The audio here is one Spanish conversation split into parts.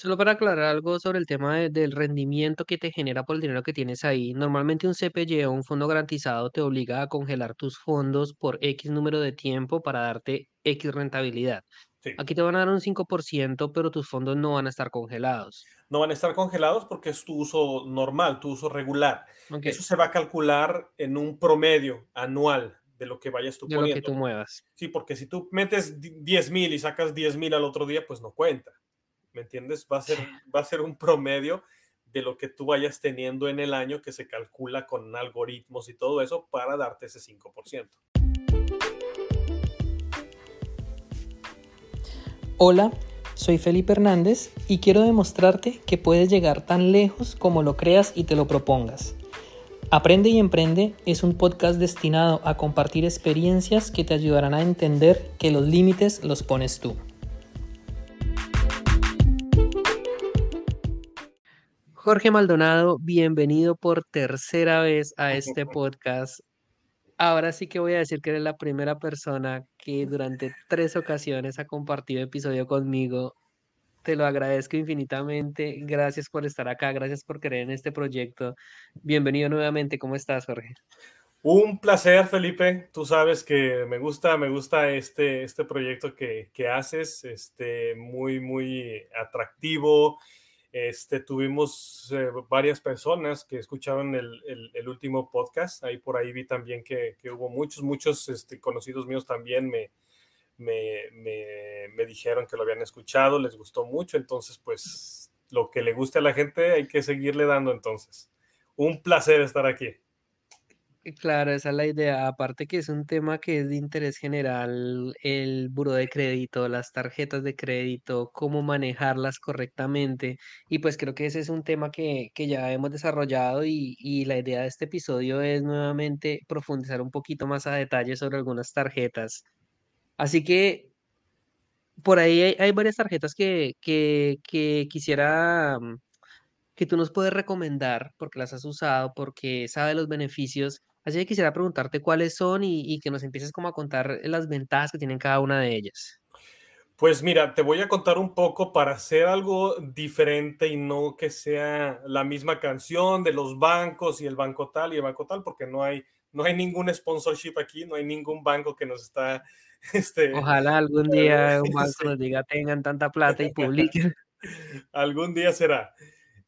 Solo para aclarar algo sobre el tema de- del rendimiento que te genera por el dinero que tienes ahí. Normalmente un CPY o un fondo garantizado te obliga a congelar tus fondos por X número de tiempo para darte X rentabilidad. Sí. Aquí te van a dar un 5%, pero tus fondos no van a estar congelados. No van a estar congelados porque es tu uso normal, tu uso regular. Ok, Eso se va a calcular en un promedio anual de lo que vayas tú de lo que poniendo. tú muevas. Sí, porque si tú metes di- 10 mil y sacas 10 mil al otro día, pues no cuenta. ¿Me entiendes? Va a ser, va a ser un promedio de lo que tú vayas teniendo en el año que se calcula con algoritmos y todo eso para darte ese 5%. Hola, soy Felipe Hernández y quiero demostrarte que puedes llegar tan lejos como lo creas y te lo propongas. Aprende y Emprende es un podcast destinado a compartir experiencias que te ayudarán a entender que los límites los pones tú. Jorge Maldonado, bienvenido por tercera vez a este podcast. Ahora sí que voy a decir que eres la primera persona que durante tres ocasiones ha compartido episodio conmigo. Te lo agradezco infinitamente. Gracias por estar acá, gracias por creer en este proyecto. Bienvenido nuevamente. ¿Cómo estás, Jorge? Un placer, Felipe. Tú sabes que me gusta, me gusta este, este proyecto que, que haces, este, muy, muy atractivo. Este, tuvimos eh, varias personas que escucharon el, último podcast. Ahí por ahí vi también que, que hubo muchos, muchos este, conocidos míos también me, me, me, me, dijeron que lo habían escuchado, les gustó mucho. Entonces, pues lo que le guste a la gente hay que seguirle dando entonces. Un placer estar aquí. Claro, esa es la idea. Aparte que es un tema que es de interés general, el buro de crédito, las tarjetas de crédito, cómo manejarlas correctamente. Y pues creo que ese es un tema que, que ya hemos desarrollado y, y la idea de este episodio es nuevamente profundizar un poquito más a detalle sobre algunas tarjetas. Así que por ahí hay, hay varias tarjetas que, que, que quisiera mm, que tú nos puedes recomendar porque las has usado, porque sabes los beneficios. Así que quisiera preguntarte cuáles son y, y, que nos empieces como a contar las ventajas que tienen cada una de ellas. Pues mira, te voy a contar un poco para hacer algo diferente y no que sea la misma canción de los bancos y el banco tal y el banco tal, porque no hay, no hay ningún sponsorship aquí, no hay ningún banco que nos está... Este, Ojalá algún día un banco nos diga tengan tanta plata y publiquen. algún día será.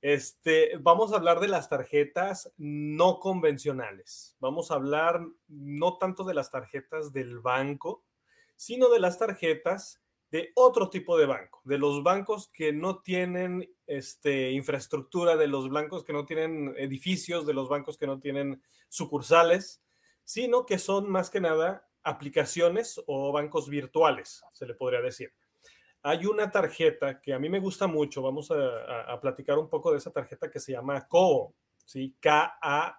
Este, vamos a hablar de las tarjetas no convencionales. Vamos a hablar no tanto de las tarjetas del banco, sino de las tarjetas de otro tipo de banco, de los bancos que no tienen este, infraestructura, de los bancos que no tienen edificios, de los bancos que no tienen sucursales, sino que son más que nada aplicaciones o bancos virtuales, se le podría decir hay una tarjeta que a mí me gusta mucho, vamos a, a, a platicar un poco de esa tarjeta que se llama KO, ¿sí? K-A-K-O-H-O.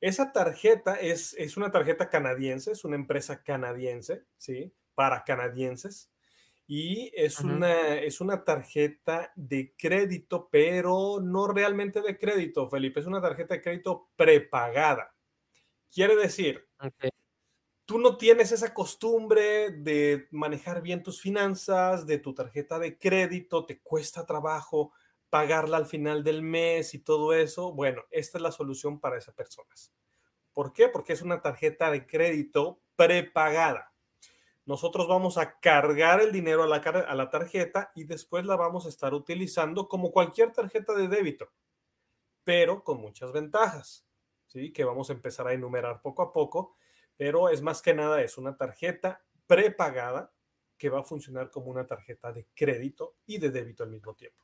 Esa tarjeta es, es una tarjeta canadiense, es una empresa canadiense, ¿sí? Para canadienses. Y es, una, es una tarjeta de crédito, pero no realmente de crédito, Felipe, es una tarjeta de crédito prepagada. Quiere decir, okay tú no tienes esa costumbre de manejar bien tus finanzas, de tu tarjeta de crédito, te cuesta trabajo pagarla al final del mes y todo eso, bueno, esta es la solución para esas personas. ¿Por qué? Porque es una tarjeta de crédito prepagada. Nosotros vamos a cargar el dinero a la, a la tarjeta y después la vamos a estar utilizando como cualquier tarjeta de débito, pero con muchas ventajas, ¿sí? Que vamos a empezar a enumerar poco a poco pero es más que nada es una tarjeta prepagada que va a funcionar como una tarjeta de crédito y de débito al mismo tiempo.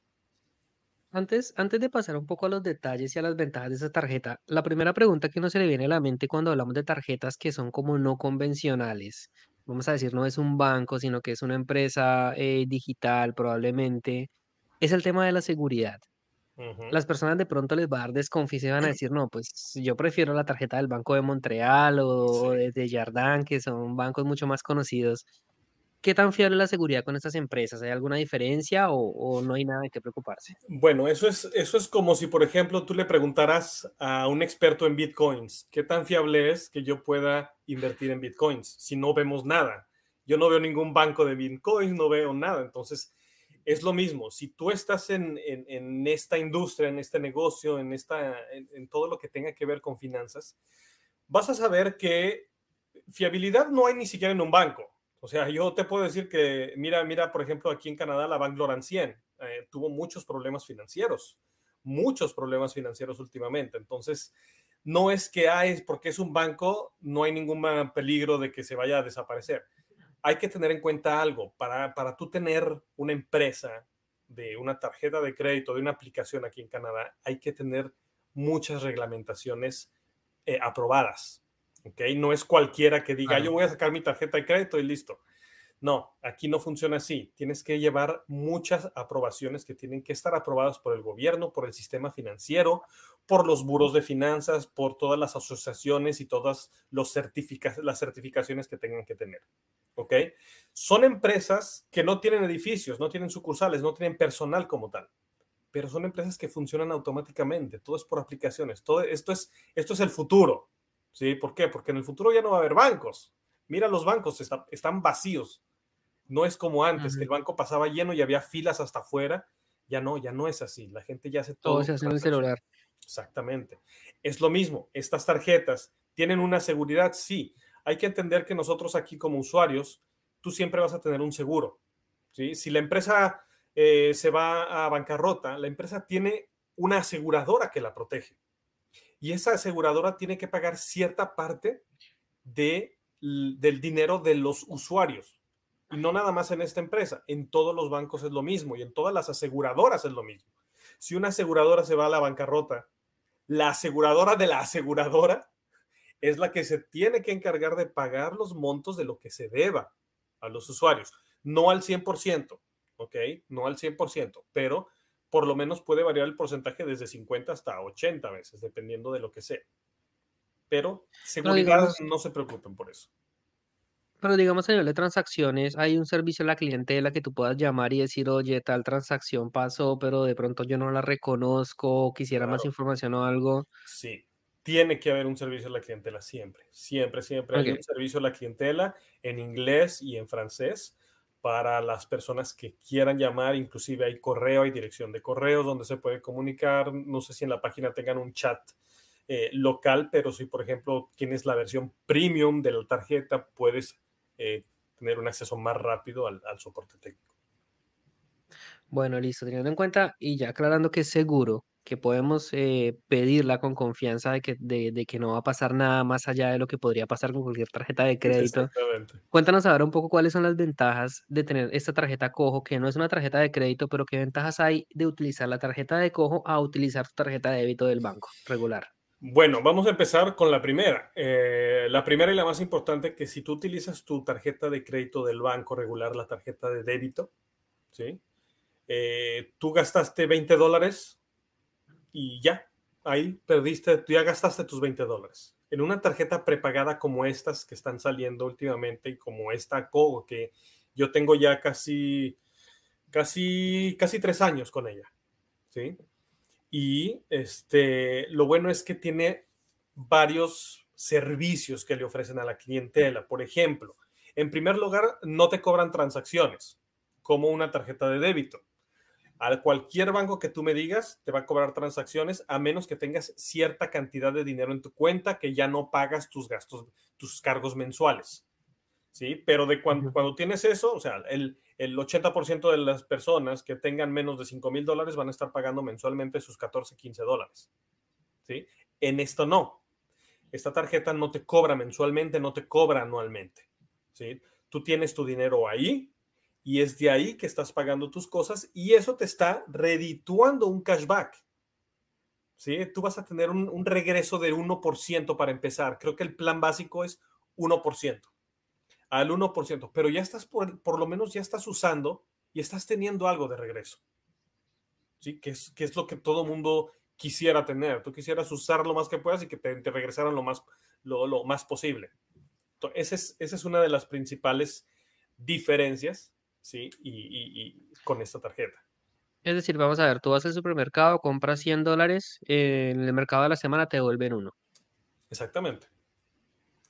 Antes, antes de pasar un poco a los detalles y a las ventajas de esa tarjeta, la primera pregunta que uno se le viene a la mente cuando hablamos de tarjetas que son como no convencionales, vamos a decir, no es un banco, sino que es una empresa eh, digital probablemente, es el tema de la seguridad. Uh -huh. Las personas de pronto les va a dar desconfianza y van a decir, no, pues yo prefiero la tarjeta del Banco de Montreal o sí. de Jardin, que son bancos mucho más conocidos. ¿Qué tan fiable es la seguridad con estas empresas? ¿Hay alguna diferencia o, o, no hay nada de qué preocuparse? Bueno, eso es, eso es como si, por ejemplo, tú le preguntaras a un experto en bitcoins, ¿qué tan fiable es que yo pueda invertir en bitcoins si no vemos nada? Yo no veo ningún banco de Bitcoin, no veo nada. Entonces, es lo mismo. Si tú estás en, esta industria, en este negocio, en, esta, en, todo lo que tenga que ver con finanzas, vas a saber que fiabilidad no hay ni siquiera en un banco. O sea, yo te puedo decir que, mira, mira, por ejemplo, aquí en Canadá, la Bank Laurentien eh, tuvo muchos problemas financieros, muchos problemas financieros últimamente. Entonces, no es que hay, porque es un banco, no hay ningún peligro de que se vaya a desaparecer hay que tener en cuenta algo. Para, para tú tener una empresa de una tarjeta de crédito, de una aplicación aquí en Canadá, hay que tener muchas reglamentaciones eh, aprobadas. ¿ok? No es cualquiera que diga, yo voy a sacar mi tarjeta de crédito y listo. No, aquí no funciona así. Tienes que llevar muchas aprobaciones que tienen que estar aprobadas por el gobierno, por el sistema financiero, por los buros de finanzas, por todas las asociaciones y todas los las certificaciones que tengan que tener. ¿ok? Son empresas que no tienen edificios, no tienen sucursales, no tienen personal como tal, pero son empresas que funcionan automáticamente, todo es por aplicaciones, todo esto es, esto es el futuro, ¿sí? ¿Por qué? Porque en el futuro ya no va a haber bancos. Mira, los bancos están vacíos. No es como antes, que el banco pasaba lleno y había filas hasta afuera. Ya no, ya no es así. La gente ya hace todo. Todo se hace en el celular. Exactamente. Es lo mismo. Estas tarjetas tienen una seguridad, sí, hay que entender que nosotros aquí como usuarios, tú siempre vas a tener un seguro. ¿sí? Si la empresa eh, se va a bancarrota, la empresa tiene una aseguradora que la protege. Y esa aseguradora tiene que pagar cierta parte de, del dinero de los usuarios. Y no nada más en esta empresa, en todos los bancos es lo mismo y en todas las aseguradoras es lo mismo. Si una aseguradora se va a la bancarrota, la aseguradora de la aseguradora es la que se tiene que encargar de pagar los montos de lo que se deba a los usuarios. No al 100%, ¿ok? No al 100%, pero por lo menos puede variar el porcentaje desde 50 hasta 80 veces, dependiendo de lo que sea. Pero seguridad, no se preocupen por eso. Pero digamos a nivel de transacciones, hay un servicio a la clientela que tú puedas llamar y decir, oye, tal transacción pasó, pero de pronto yo no la reconozco, quisiera más información o algo. Sí, tiene que haber un servicio a la clientela siempre, siempre, siempre hay un servicio a la clientela en inglés y en francés para las personas que quieran llamar, inclusive hay correo, hay dirección de correos donde se puede comunicar, no sé si en la página tengan un chat eh, local, pero si por ejemplo tienes la versión premium de la tarjeta, puedes eh, tener un acceso más rápido al, al soporte técnico. Bueno, listo, teniendo en cuenta y ya aclarando que es seguro, que podemos eh, pedirla con confianza de que, de, que no va a pasar nada más allá de lo que podría pasar con cualquier tarjeta de crédito. Cuéntanos ahora un poco cuáles son las ventajas de tener esta tarjeta Cojo, que no es una tarjeta de crédito, pero qué ventajas hay de utilizar la tarjeta de Cojo a utilizar tu tarjeta de débito del banco regular. Bueno, vamos a empezar con la primera. Eh, la primera y la más importante, que si tú utilizas tu tarjeta de crédito del banco regular, la tarjeta de débito, ¿sí? Eh, tú gastaste 20 dólares y ya, ahí perdiste, tú ya gastaste tus 20 dólares. En una tarjeta prepagada como estas que están saliendo últimamente como esta Cogo que yo tengo ya casi, casi, casi tres años con ella, ¿sí? Y este, lo bueno es que tiene varios servicios que le ofrecen a la clientela. Por ejemplo, en primer lugar, no te cobran transacciones como una tarjeta de débito. A cualquier banco que tú me digas te va a cobrar transacciones a menos que tengas cierta cantidad de dinero en tu cuenta que ya no pagas tus gastos, tus cargos mensuales. ¿Sí? Pero de cuando, cuando tienes eso, o sea, el, el 80% de las personas que tengan menos de 5 mil dólares van a estar pagando mensualmente sus 14, 15 dólares. ¿Sí? En esto no. Esta tarjeta no te cobra mensualmente, no te cobra anualmente. ¿Sí? Tú tienes tu dinero ahí, y es de ahí que estás pagando tus cosas y eso te está redituando un cashback. ¿Sí? Tú vas a tener un, regreso de 1% para empezar. Creo que el plan básico es 1%. Al 1%, pero ya estás, por, por lo menos ya estás usando y estás teniendo algo de regreso. ¿Sí? Que es, que es lo que todo mundo quisiera tener. Tú quisieras usar lo más que puedas y que te, regresaran lo más, lo, más posible. esa es, esa es una de las principales diferencias ¿sí? Y, con esta tarjeta. Es decir, vamos a ver, tú vas al supermercado, compras 100 dólares, en el mercado de la semana te devuelven uno. Exactamente.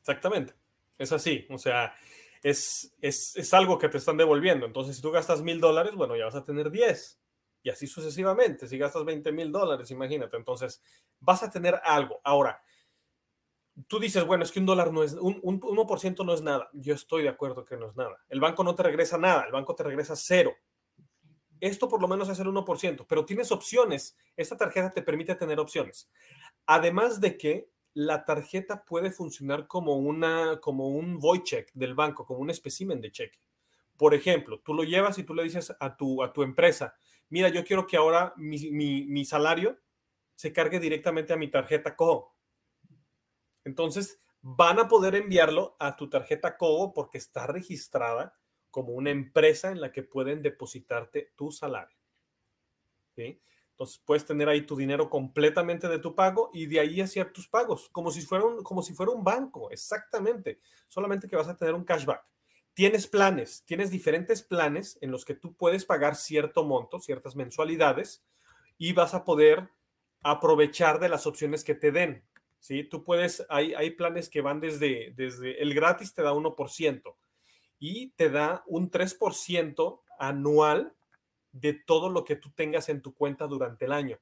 Exactamente. Es así. O sea, es, es, es, algo que te están devolviendo. Entonces, si tú gastas mil dólares, bueno, ya vas a tener 10 y así sucesivamente. Si gastas 20 mil dólares, imagínate. Entonces, vas a tener algo. Ahora, tú dices, bueno, es que un dólar no es, un, un 1% no es nada. Yo estoy de acuerdo que no es nada. El banco no te regresa nada, el banco te regresa cero. Esto por lo menos es el 1%, pero tienes opciones. Esta tarjeta te permite tener opciones. Además de que la tarjeta puede funcionar como, una, como un void check del banco, como un espécimen de cheque. Por ejemplo, tú lo llevas y tú le dices a tu, a tu empresa, mira, yo quiero que ahora mi, mi, mi salario se cargue directamente a mi tarjeta CO. Entonces, van a poder enviarlo a tu tarjeta CO porque está registrada como una empresa en la que pueden depositarte tu salario. ¿Sí? Entonces puedes tener ahí tu dinero completamente de tu pago y de ahí hacia tus pagos, como si, fuera un, como si fuera un banco, exactamente. Solamente que vas a tener un cashback. Tienes planes, tienes diferentes planes en los que tú puedes pagar cierto monto, ciertas mensualidades y vas a poder aprovechar de las opciones que te den. ¿sí? Tú puedes, hay, hay planes que van desde, desde el gratis te da 1% y te da un 3% anual de todo lo que tú tengas en tu cuenta durante el año.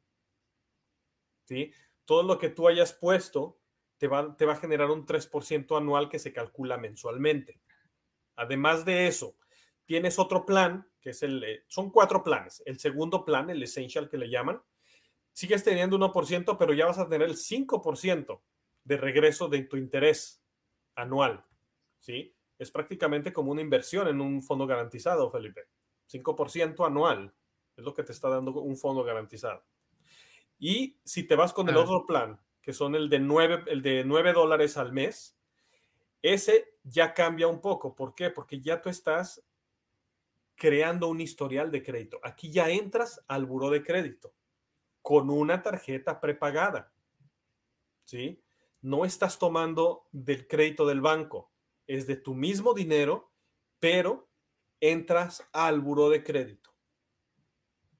¿Sí? Todo lo que tú hayas puesto te va, te va a generar un 3% anual que se calcula mensualmente. Además de eso, tienes otro plan, que es el, eh, son cuatro planes. El segundo plan, el essential que le llaman, sigues teniendo 1%, pero ya vas a tener el 5% de regreso de tu interés anual. ¿Sí? Es prácticamente como una inversión en un fondo garantizado, Felipe. 5% anual es lo que te está dando un fondo garantizado. Y si te vas con el otro plan, que son el de 9, el de 9 dólares al mes, ese ya cambia un poco. ¿Por qué? Porque ya tú estás creando un historial de crédito. Aquí ya entras al buro de crédito con una tarjeta prepagada. ¿Sí? No estás tomando del crédito del banco, es de tu mismo dinero, pero entras al buro de crédito,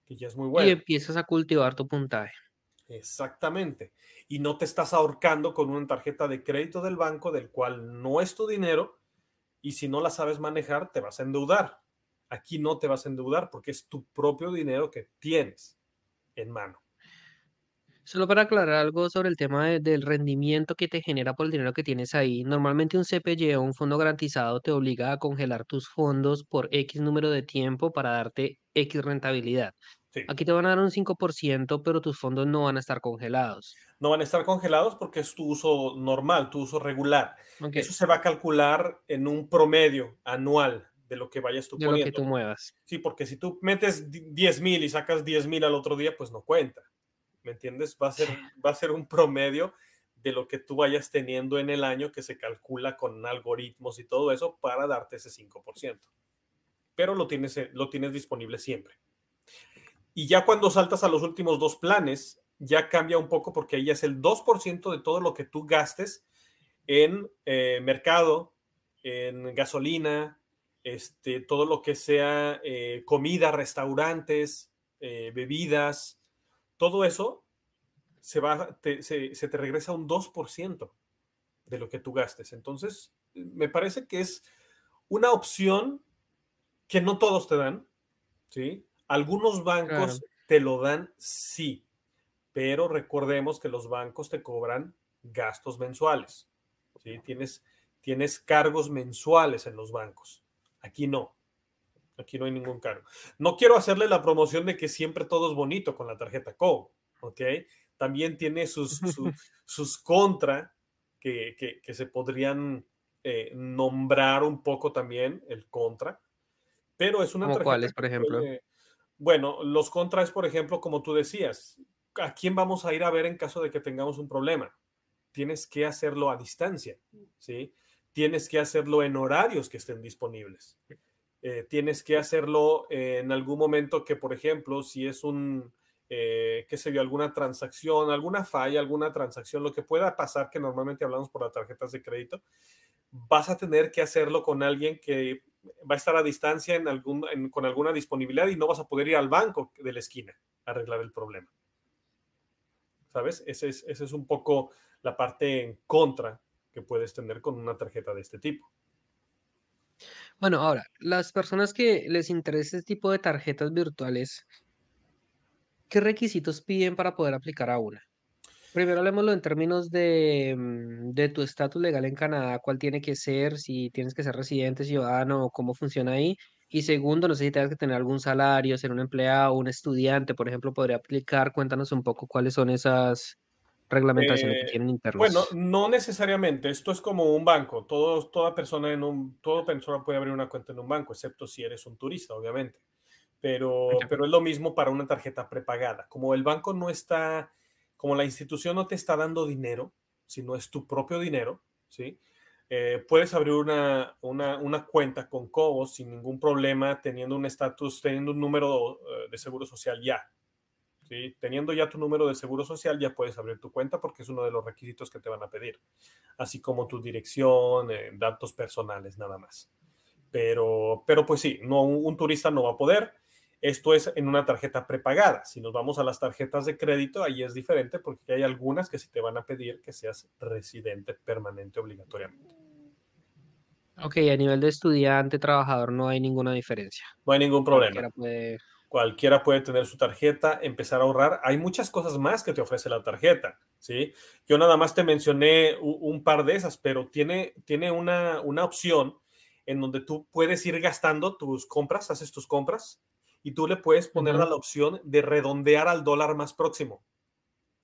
que ya es muy bueno. Y empiezas a cultivar tu puntaje. Exactamente. Y no te estás ahorcando con una tarjeta de crédito del banco del cual no es tu dinero y si no la sabes manejar te vas a endeudar. Aquí no te vas a endeudar porque es tu propio dinero que tienes en mano. Solo para aclarar algo sobre el tema del rendimiento que te genera por el dinero que tienes ahí. Normalmente un CPY o un fondo garantizado te obliga a congelar tus fondos por X número de tiempo para darte X rentabilidad. Aquí te van a dar un 5%, pero tus fondos no van a estar congelados. No van a estar congelados porque es tu uso normal, tu uso regular. Eso se va a calcular en un promedio anual de lo que vayas tú de lo que tú muevas. Sí, porque si tú metes 10 mil y sacas 10 mil al otro día, pues no cuenta. ¿Me entiendes? Va a ser, va a ser un promedio de lo que tú vayas teniendo en el año que se calcula con algoritmos y todo eso para darte ese 5%. Pero lo tienes, eh, lo tienes disponible siempre. Y ya cuando saltas a los últimos dos planes, ya cambia un poco porque ahí es el 2% de todo lo que tú gastes en eh, mercado, en gasolina, este, todo lo que sea eh, comida, restaurantes, bebidas, todo eso se, va, se, te regresa un 2% de lo que tú gastes. Entonces, me parece que es una opción que no todos te dan, ¿sí? Algunos bancos te lo dan, sí, pero recordemos que los bancos te cobran gastos mensuales, ¿sí? Tienes, tienes cargos mensuales en los bancos. Aquí no. Aquí no hay ningún cargo. No quiero hacerle la promoción de que siempre todo es bonito con la tarjeta CO, ¿ok? También tiene sus, sus, contra que, se podrían eh, nombrar un poco también, el contra, pero es una tarjeta. ¿Cuáles, por ejemplo? bueno, los contras, por ejemplo, como tú decías, ¿a quién vamos a ir a ver en caso de que tengamos un problema? Tienes que hacerlo a distancia, ¿sí? Tienes que hacerlo en horarios que estén disponibles. Eh, tienes que hacerlo en algún momento que, por ejemplo, si es un, eh, qué sé yo, alguna transacción, alguna falla, alguna transacción, lo que pueda pasar, que normalmente hablamos por las tarjetas de crédito, vas a tener que hacerlo con alguien que va a estar a distancia en algún, con alguna disponibilidad y no vas a poder ir al banco de la esquina a arreglar el problema. ¿Sabes? Esa es, ese es un poco la parte en contra que puedes tener con una tarjeta de este tipo. Bueno, ahora, las personas que les interesa este tipo de tarjetas virtuales, ¿qué requisitos piden para poder aplicar a una? Primero hablemoslo en términos de, mm, de tu estatus legal en Canadá, cuál tiene que ser, si tienes que ser residente, ciudadano, cómo funciona ahí. Y segundo, no sé si tengas que tener algún salario, ser un empleado, un estudiante, por ejemplo, podría aplicar. Cuéntanos un poco cuáles son esas reglamentaciones que Eh, tienen bueno, internas. no necesariamente. Esto es como un banco. Todo, toda persona en un, toda persona puede abrir una cuenta en un banco, excepto si eres un turista, obviamente. Pero, es lo mismo para una tarjeta prepagada. Como el banco no está, como la institución no te está dando dinero, sino es tu propio dinero, ¿sí? Eh, puedes abrir una, una, una, cuenta con Cobos sin ningún problema, teniendo un estatus, teniendo un número uh, de seguro social ya. ¿Sí? Teniendo ya tu número de seguro social, ya puedes abrir tu cuenta porque es uno de los requisitos que te van a pedir, así como tu dirección, eh, datos personales, nada más. Pero, pero pues sí, no, un, un turista no va a poder. Esto es en una tarjeta prepagada. Si nos vamos a las tarjetas de crédito, ahí es diferente porque hay algunas que sí te van a pedir que seas residente permanente obligatoriamente. Ok, a nivel de estudiante, trabajador, no hay ninguna diferencia. No hay ningún problema. Puede cualquiera puede tener su tarjeta, empezar a ahorrar. Hay muchas cosas más que te ofrece la tarjeta, ¿sí? Yo nada más te mencioné un, par de esas, pero tiene, tiene una, una opción en donde tú puedes ir gastando tus compras, haces tus compras, y tú le puedes poner uh -huh. la opción de redondear al dólar más próximo.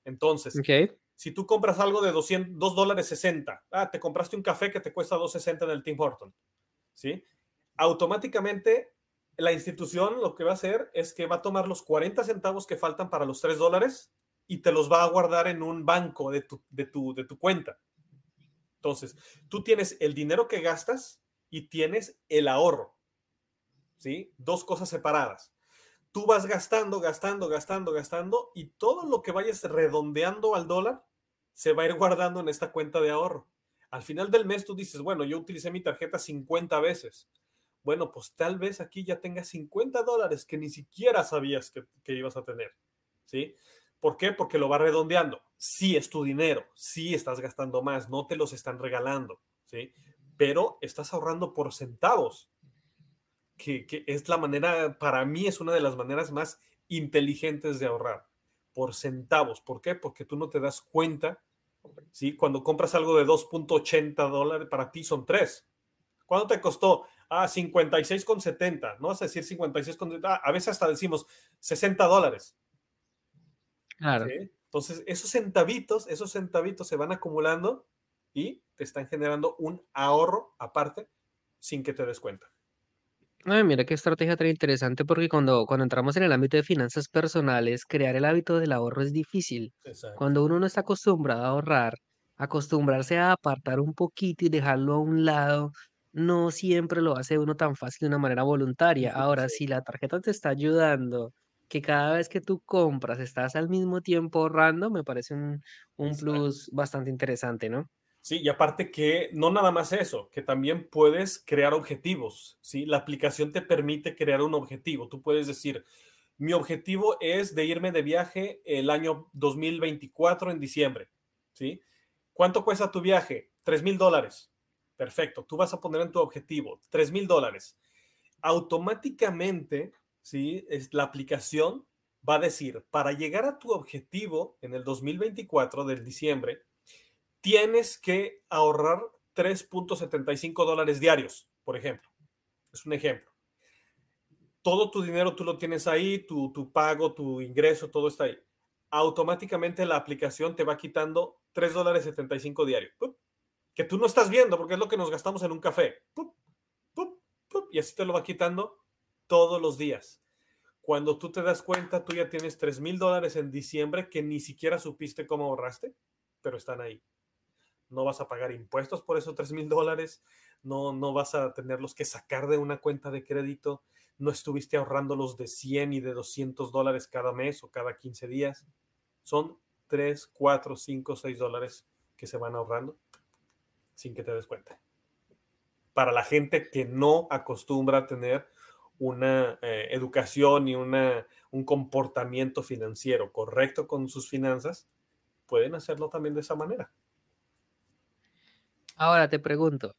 Entonces, okay. si tú compras algo de 200, 2 dólares 60, ah, te compraste un café que te cuesta 2.60 en el Tim Horton, ¿sí? Automáticamente la institución lo que va a hacer es que va a tomar los 40 centavos que faltan para los 3 dólares y te los va a guardar en un banco de tu, de tu, de tu cuenta. Entonces, tú tienes el dinero que gastas y tienes el ahorro. ¿Sí? Dos cosas separadas. Tú vas gastando, gastando, gastando, gastando y todo lo que vayas redondeando al dólar se va a ir guardando en esta cuenta de ahorro. Al final del mes tú dices, bueno, yo utilicé mi tarjeta 50 veces bueno, pues tal vez aquí ya tengas 50 dólares que ni siquiera sabías que, que, ibas a tener, ¿sí? ¿Por qué? Porque lo va redondeando. Sí es tu dinero, sí estás gastando más, no te los están regalando, ¿sí? Pero estás ahorrando por centavos, que, que es la manera, para mí es una de las maneras más inteligentes de ahorrar, por centavos. ¿Por qué? Porque tú no te das cuenta, ¿sí? Cuando compras algo de 2.80 dólares, para ti son 3. ¿Cuánto te costó? Ah, 56,70. No vas a decir 56,70. Ah, a veces hasta decimos 60 dólares. Claro. ¿Sí? Entonces, esos centavitos, esos centavitos se van acumulando y te están generando un ahorro aparte sin que te des cuenta. Ay, mira qué estrategia tan interesante porque cuando, cuando entramos en el ámbito de finanzas personales, crear el hábito del ahorro es difícil. Exacto. Cuando uno no está acostumbrado a ahorrar, acostumbrarse a apartar un poquito y dejarlo a un lado, no siempre lo hace uno tan fácil de una manera voluntaria. Ahora, Sí. si la tarjeta te está ayudando, que cada vez que tú compras estás al mismo tiempo ahorrando, me parece un, un plus bastante interesante, ¿no? Sí, y aparte que no nada más eso, que también puedes crear objetivos, ¿sí? La aplicación te permite crear un objetivo. Tú puedes decir, mi objetivo es de irme de viaje el año 2024 en diciembre, ¿sí? ¿Cuánto cuesta tu viaje? 3 mil dólares. Perfecto, tú vas a poner en tu objetivo 3 mil dólares. Automáticamente, ¿sí? Es, la aplicación va a decir, para llegar a tu objetivo en el 2024 del diciembre, tienes que ahorrar 3.75 dólares diarios, por ejemplo. Es un ejemplo. Todo tu dinero tú lo tienes ahí, tu, tu pago, tu ingreso, todo está ahí. Automáticamente la aplicación te va quitando 3 dólares 75 diarios. Que tú no estás viendo porque es lo que nos gastamos en un café. Y así te lo va quitando todos los días. Cuando tú te das cuenta, tú ya tienes 3 mil dólares en diciembre que ni siquiera supiste cómo ahorraste, pero están ahí no vas a pagar impuestos por esos 3 mil dólares, no, no vas a tenerlos que sacar de una cuenta de crédito, no estuviste ahorrando los de 100 y de 200 dólares cada mes o cada 15 días. Son 3, 4, 5, 6 dólares que se van ahorrando sin que te des cuenta. Para la gente que no acostumbra a tener una eh, educación y una, un comportamiento financiero correcto con sus finanzas, pueden hacerlo también de esa manera. Ahora te pregunto,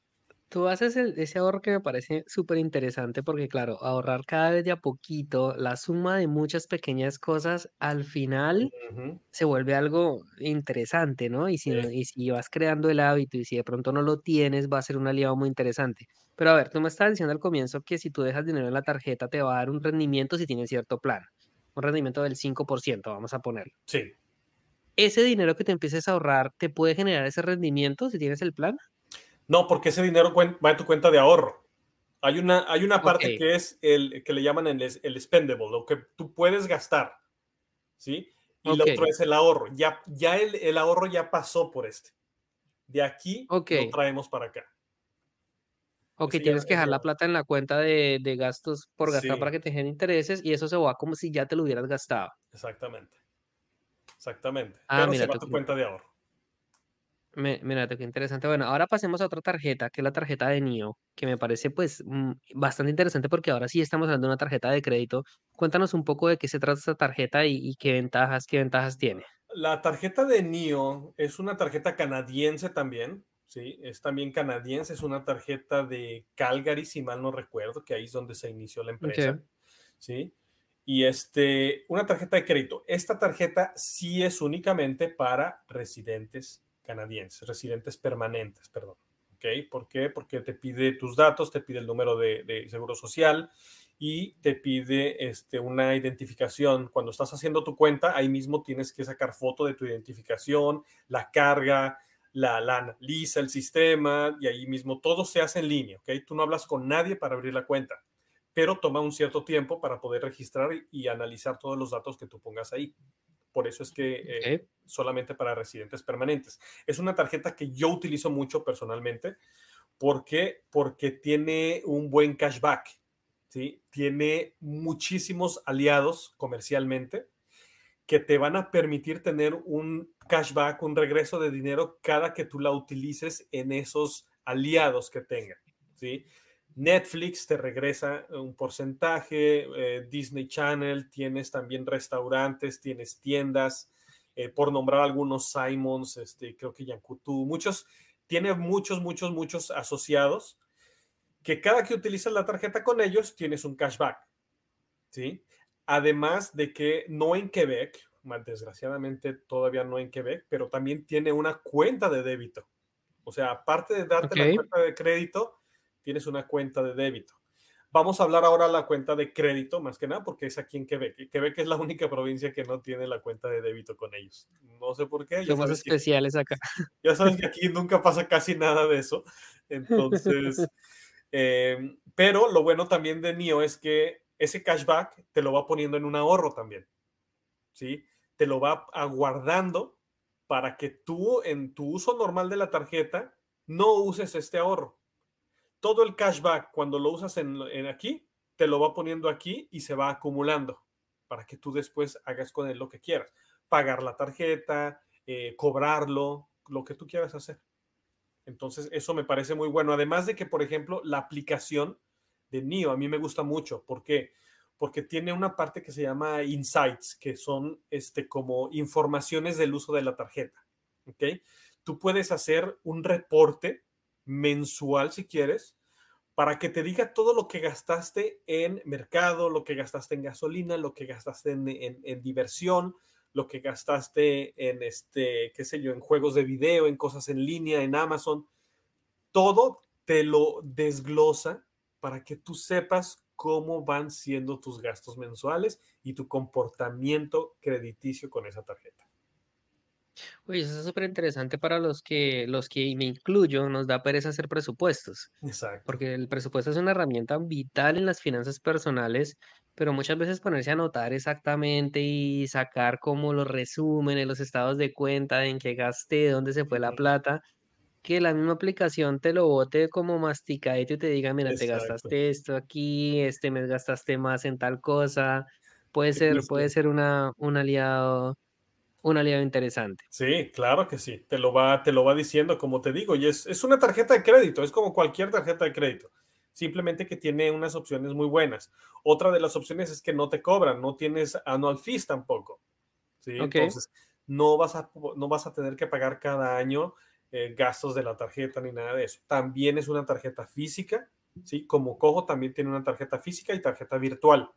Tú haces el ese ahorro que me parece súper interesante porque, claro, ahorrar cada vez de a poquito, la suma de muchas pequeñas cosas, al final Ujú, se vuelve algo interesante, ¿no? Y si sí, no y si vas creando el hábito y si de pronto no lo tienes, va a ser un aliado muy interesante. Pero a ver, tú me estabas diciendo al comienzo que si tú dejas dinero en la tarjeta te va a dar un rendimiento si tienes cierto plan, un rendimiento del 5%, vamos a ponerlo. sí. ¿Ese dinero que te empieces a ahorrar te puede generar ese rendimiento si tienes el plan? No, porque ese dinero va en tu cuenta de ahorro. Hay una, hay una parte que es el que le llaman el, el spendable, lo que tú puedes gastar, ¿sí? Y lo otro es el ahorro. Ya, ya el, el ahorro ya pasó por este. De aquí lo traemos para acá. Ya, tienes que dejar ya- la plata en la cuenta de de gastos por gastar para que te genere intereses, y eso se va como si ya te lo hubieras gastado. exactamente. Exactamente. Ah, Pero se mira va a tú tu qué cuenta de ahorro. Mi mira qué interesante. Bueno, ahora pasemos a otra tarjeta, que es la tarjeta de Nio, que me parece, pues, mm, bastante interesante porque ahora sí estamos hablando de una tarjeta de crédito. Cuéntanos un poco de qué se trata esta tarjeta y y qué ventajas qué ventajas tiene. La tarjeta de NIO es una tarjeta canadiense también, ¿sí? Es también canadiense, es una tarjeta de Calgary, si mal no recuerdo, que ahí es donde se inició la empresa, ¿sí? Y este, una tarjeta de crédito. Esta tarjeta sí es únicamente para residentes canadienses, residentes permanentes, perdón. ¿Ok? ¿Por qué? Porque te pide tus datos, te pide el número de, de seguro social y te pide este, una identificación. Cuando estás haciendo tu cuenta, ahí mismo tienes que sacar foto de tu identificación, la carga, la, la analiza el sistema y ahí mismo todo se hace en línea. ¿ok? Tú no hablas con nadie para abrir la cuenta pero toma un cierto tiempo para poder registrar y, y analizar todos los datos que tú pongas ahí. Por eso es que eh, solamente para residentes permanentes. Es una tarjeta que yo utilizo mucho personalmente. ¿Por qué? Porque tiene un buen cashback. ¿sí? Tiene muchísimos aliados comercialmente que te van a permitir tener un cashback, un regreso de dinero cada que tú la utilices en esos aliados que tenga. ¿sí? Netflix te regresa un porcentaje, eh, Disney Channel, tienes también restaurantes, tienes tiendas, eh, por nombrar algunos Simons, este, creo que Yankutu, muchos, tiene muchos, muchos, muchos asociados que cada que utilizas la tarjeta con ellos tienes un cashback, ¿sí? Además de que no en Quebec, desgraciadamente todavía no en Quebec, pero también tiene una cuenta de débito. O sea, aparte de darte la cuenta de crédito, tienes una cuenta de débito. Vamos a hablar ahora de la cuenta de crédito, más que nada, porque es aquí en Quebec. Quebec es la única provincia que no tiene la cuenta de débito con ellos. No sé por qué, ya Somos que, especiales acá. ya sabes que aquí nunca pasa casi nada de eso. Entonces, eh, pero lo bueno también de NIO es que ese cashback te lo va poniendo en un ahorro también. ¿sí? Te lo va aguardando para que tú en tu uso normal de la tarjeta no uses este ahorro. Todo el cashback cuando lo usas en, aquí, te lo va poniendo aquí y se va acumulando para que tú después hagas con él lo que quieras. Pagar la tarjeta, eh, cobrarlo, lo que tú quieras hacer. Entonces, eso me parece muy bueno. Además de que, por ejemplo, la aplicación de NIO a mí me gusta mucho. ¿Por qué? Porque tiene una parte que se llama insights, que son este, como informaciones del uso de la tarjeta. ¿Ok? Tú puedes hacer un reporte mensual si quieres para que te diga todo lo que gastaste en mercado, lo que gastaste en gasolina, lo que gastaste en, en, diversión, lo que gastaste en este, qué sé yo, en juegos de video, en cosas en línea, en Amazon, todo te lo desglosa para que tú sepas cómo van siendo tus gastos mensuales y tu comportamiento crediticio con esa tarjeta. Oye, eso es súper interesante para los que los que, y me incluyo, nos da pereza hacer presupuestos, Exacto. porque el presupuesto es una herramienta vital en las finanzas personales, pero muchas veces ponerse a anotar exactamente y sacar como los resúmenes, los estados de cuenta, en qué gasté, dónde se fue la plata, que la misma aplicación te lo bote como masticadito y te diga, mira, te Exacto. gastaste esto aquí, este mes gastaste más en tal cosa. Puede ser, puede ser una, un aliado, un aliado interesante. Sí, claro que sí. Te lo va, te lo va diciendo, como te digo, y es, es una tarjeta de crédito, es como cualquier tarjeta de crédito. Simplemente que tiene unas opciones muy buenas. Otra de las opciones es que no te cobran, no tienes annual fees tampoco. ¿sí? Entonces, no vas, a, no vas a tener que pagar cada año eh, gastos de la tarjeta ni nada de eso. También es una tarjeta física, ¿sí? Como Cojo también tiene una tarjeta física y tarjeta virtual.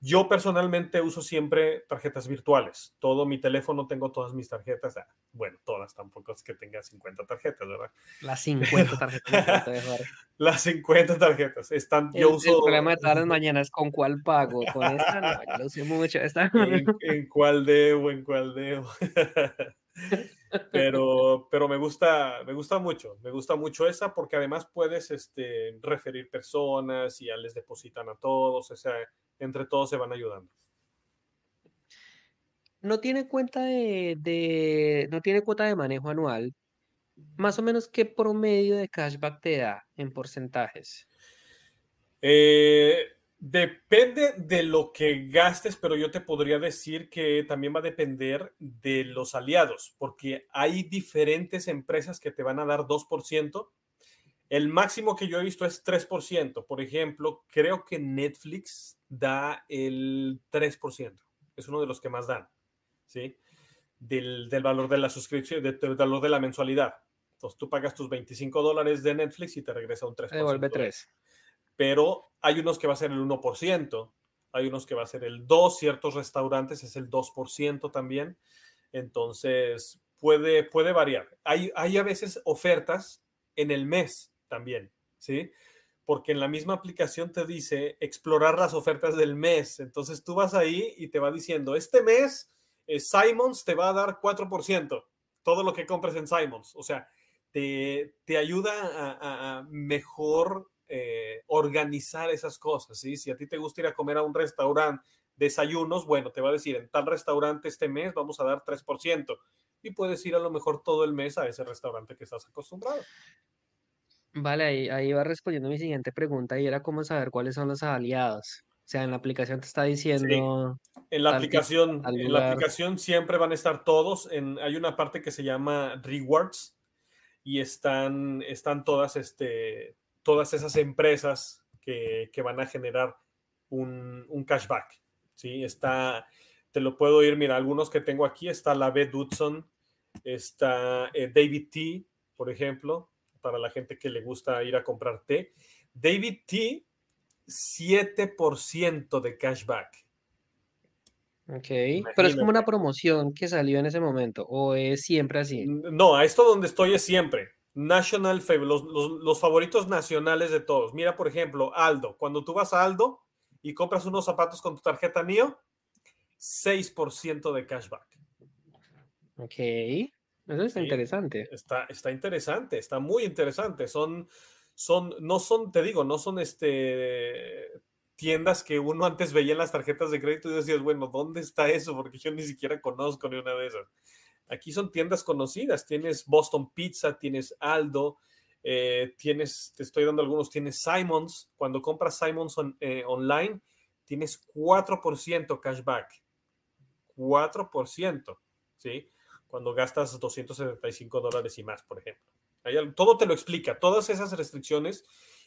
Yo personalmente uso siempre tarjetas virtuales. Todo mi teléfono tengo todas mis tarjetas. Ah, bueno, todas, tampoco es que tenga 50 tarjetas, ¿verdad? Las 50 tarjetas. las 50 tarjetas. Están, yo uso... el problema de todas las mañanas, ¿con cuál pago? Con esta no, yo lo uso mucho. ¿En, ¿En, cuál debo? ¿En cuál debo? pero, pero me gusta, me gusta mucho, me gusta mucho esa porque además puedes este, referir personas y ya les depositan a todos, o sea, entre todos se van ayudando. No tiene cuenta de, no tiene cuota de manejo anual. Más o menos, ¿qué promedio de cashback te da en porcentajes? Eh, depende de lo que gastes, pero yo te podría decir que también va a depender de los aliados, porque hay diferentes empresas que te van a dar 2%. El máximo que yo he visto es 3%. Por ejemplo, creo que Netflix da el 3%. Es uno de los que más dan, ¿sí? Del, valor de la suscripción, del, valor de la mensualidad. Entonces tú pagas tus 25 dólares de Netflix y te regresa un 3%. Devuelve 3. Pero hay unos que va a ser el 1%, hay unos que va a ser el 2%, ciertos restaurantes es el 2% también. Entonces puede, puede variar. Hay, hay a veces ofertas en el mes también, ¿sí? porque en la misma aplicación te dice explorar las ofertas del mes. Entonces tú vas ahí y te va diciendo, este mes eh, Simons te va a dar 4%, todo lo que compres en Simons. O sea, te, te ayuda a, mejor eh, organizar esas cosas. ¿sí? Si a ti te gusta ir a comer a un restaurante, desayunos, bueno, te va a decir, en tal restaurante este mes vamos a dar 3%. Y puedes ir a lo mejor todo el mes a ese restaurante que estás acostumbrado. Vale, ahí, ahí va respondiendo mi siguiente pregunta y era cómo saber cuáles son los aliados. O sea, en la aplicación te está diciendo. En la aplicación, en la aplicación siempre van a estar todos. En, hay una parte que se llama rewards y están, están todas, este, todas esas empresas que, que van a generar un, un, cashback. ¿sí? Está, te lo puedo ir, mira, algunos que tengo aquí, está la B. Dudson, está eh, David T, por ejemplo, para la gente que le gusta ir a comprar té. David T, 7% de cashback. Ok, pero es como una promoción que salió en ese momento, o es siempre así. No, a esto donde estoy es siempre. National los, los, favoritos nacionales de todos. Mira, por ejemplo, Aldo. Cuando tú vas a Aldo y compras unos zapatos con tu tarjeta NIO, 6% de cashback. Ok. Eso está interesante. Está, está interesante, está muy interesante. Son, son, no son, te digo, no son este tiendas que uno antes veía en las tarjetas de crédito y decías, bueno, ¿dónde está eso? Porque yo ni siquiera conozco ni una de esas. Aquí son tiendas conocidas. Tienes Boston Pizza, tienes Aldo, eh, tienes, te estoy dando algunos, tienes Simons. Cuando compras Simons eh, online, tienes 4% cashback. 4%, ¿sí? cuando gastas 275 dólares y más, por ejemplo. todo te lo explica, todas esas restricciones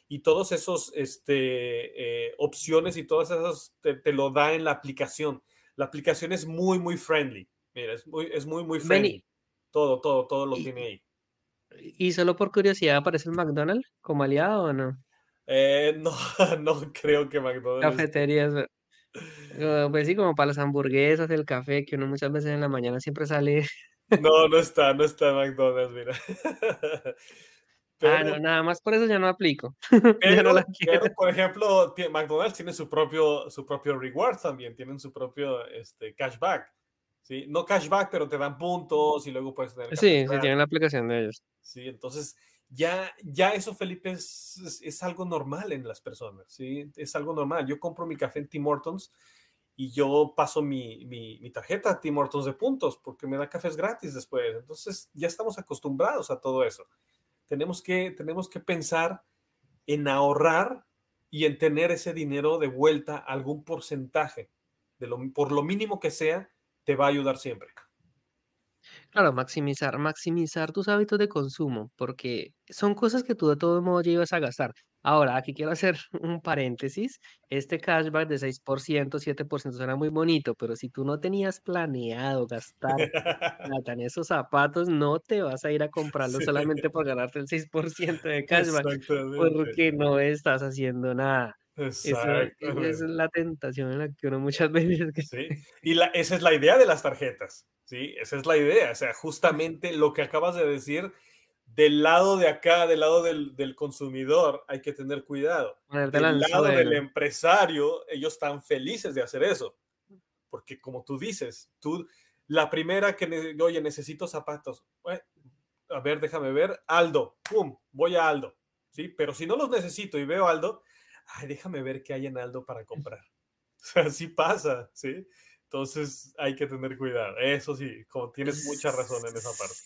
y todas esas este, eh, opciones y todas esas te, lo da en la aplicación. La aplicación es muy, muy friendly. Mira, es muy, es muy, muy friendly. Todo, todo, todo lo tiene ahí. ¿Y solo por curiosidad aparece el McDonald's como aliado o no? Eh, no, no creo que McDonald's. Cafeterías. Pues sí, como para las hamburguesas, el café, que uno muchas veces en la mañana siempre sale no, no está, no está McDonald's, mira. ah, no, nada más por eso ya no aplico. Pero, por ejemplo, McDonald's tiene su propio, su propio reward también, tienen su propio este, cashback. ¿Sí? No cashback, pero te dan puntos y luego puedes tener. Sí, sí, tienen la aplicación de ellos. Sí, entonces ya, ya eso, Felipe, es, es, algo normal en las personas, ¿sí? Es algo normal. Yo compro mi café en Tim Hortons y yo paso mi, mi, tarjeta a Tim Hortons de puntos porque me da cafés gratis después. Entonces ya estamos acostumbrados a todo eso. Tenemos que, tenemos que pensar en ahorrar y en tener ese dinero de vuelta, algún porcentaje, de lo, por lo mínimo que sea, te va a ayudar siempre. Claro, maximizar maximizar tus hábitos de consumo, porque son cosas que tú de todo modo ya ibas a gastar. Ahora, aquí quiero hacer un paréntesis. Este cashback de 6%, 7% suena muy bonito, pero si tú no tenías planeado gastar plata en esos zapatos, no te vas a ir a comprarlos Sí, solamente por ganarte el 6% de cashback, porque no estás haciendo nada. Esa es la tentación en la que uno muchas veces Sí, y la esa es la idea de las tarjetas, ¿sí? Esa es la idea, o sea, justamente lo que acabas de decir, del lado de acá, del lado del del consumidor, hay que tener cuidado. Del lado del empresario, ellos están felices de hacer eso, porque como tú dices, tú la primera que oye, necesito zapatos, bue a ver, déjame ver, Aldo, pum, voy a Aldo, ¿sí? Pero si no los necesito y veo Aldo, ay, déjame ver qué hay en Aldo para comprar. O sea, sí pasa, ¿sí? Entonces hay que tener cuidado. Eso sí, como tienes mucha razón en esa parte.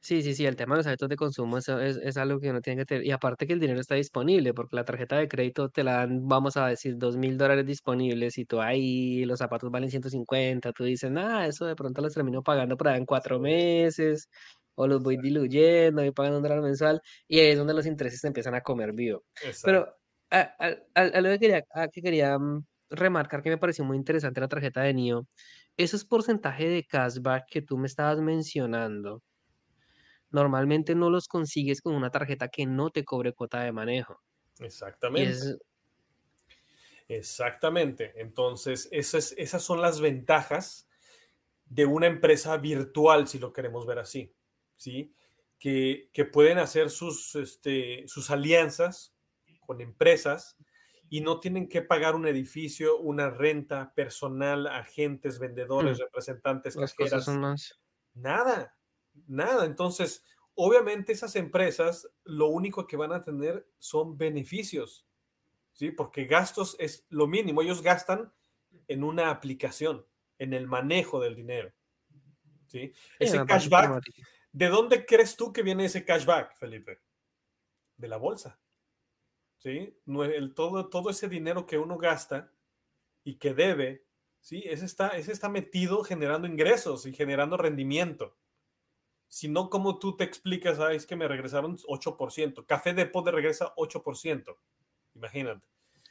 Sí, sí, sí, el tema de los hábitos de consumo eso es es algo que uno tiene que tener y aparte que el dinero está disponible, porque la tarjeta de crédito te la dan, vamos a decir, dos mil dólares disponibles y tú ahí los zapatos valen 150, tú dices: "Nada, eso de pronto los termino pagando por ahí en 4 Sí, meses, o los voy diluyendo, voy pagando un dólar mensual", y ahí es donde los intereses te empiezan a comer vivo. exacto. Pero a algo que quería que quería, mm, remarcar que me pareció muy interesante la tarjeta de Nio, esos porcentajes de cashback que tú me estabas mencionando Normalmente no los consigues con una tarjeta que no te cobre cuota de manejo. Exactamente, es exactamente. Entonces, esas, esas son las ventajas de una empresa virtual, si lo queremos ver así, ¿sí? Que, que pueden hacer sus, este, sus alianzas con empresas y no tienen que pagar un edificio, una renta, personal, agentes, vendedores, mm, representantes, las cosas son cajeras, más nada, nada. Entonces, obviamente esas empresas lo único que van a tener son beneficios, ¿sí? Porque gastos es lo mínimo. Ellos gastan en una aplicación, en el manejo del dinero. ¿sí? Ese cashback. ¿de dónde crees tú que viene ese cashback, Felipe? De la bolsa, ¿sí? El, todo, todo ese dinero que uno gasta y que debe, ¿sí? Ese está, ese está metido generando ingresos y generando rendimiento. Si no, ¿cómo tú te explicas? Ah, es que me regresaron 8%. Café Depot de regresa 8%. Imagínate.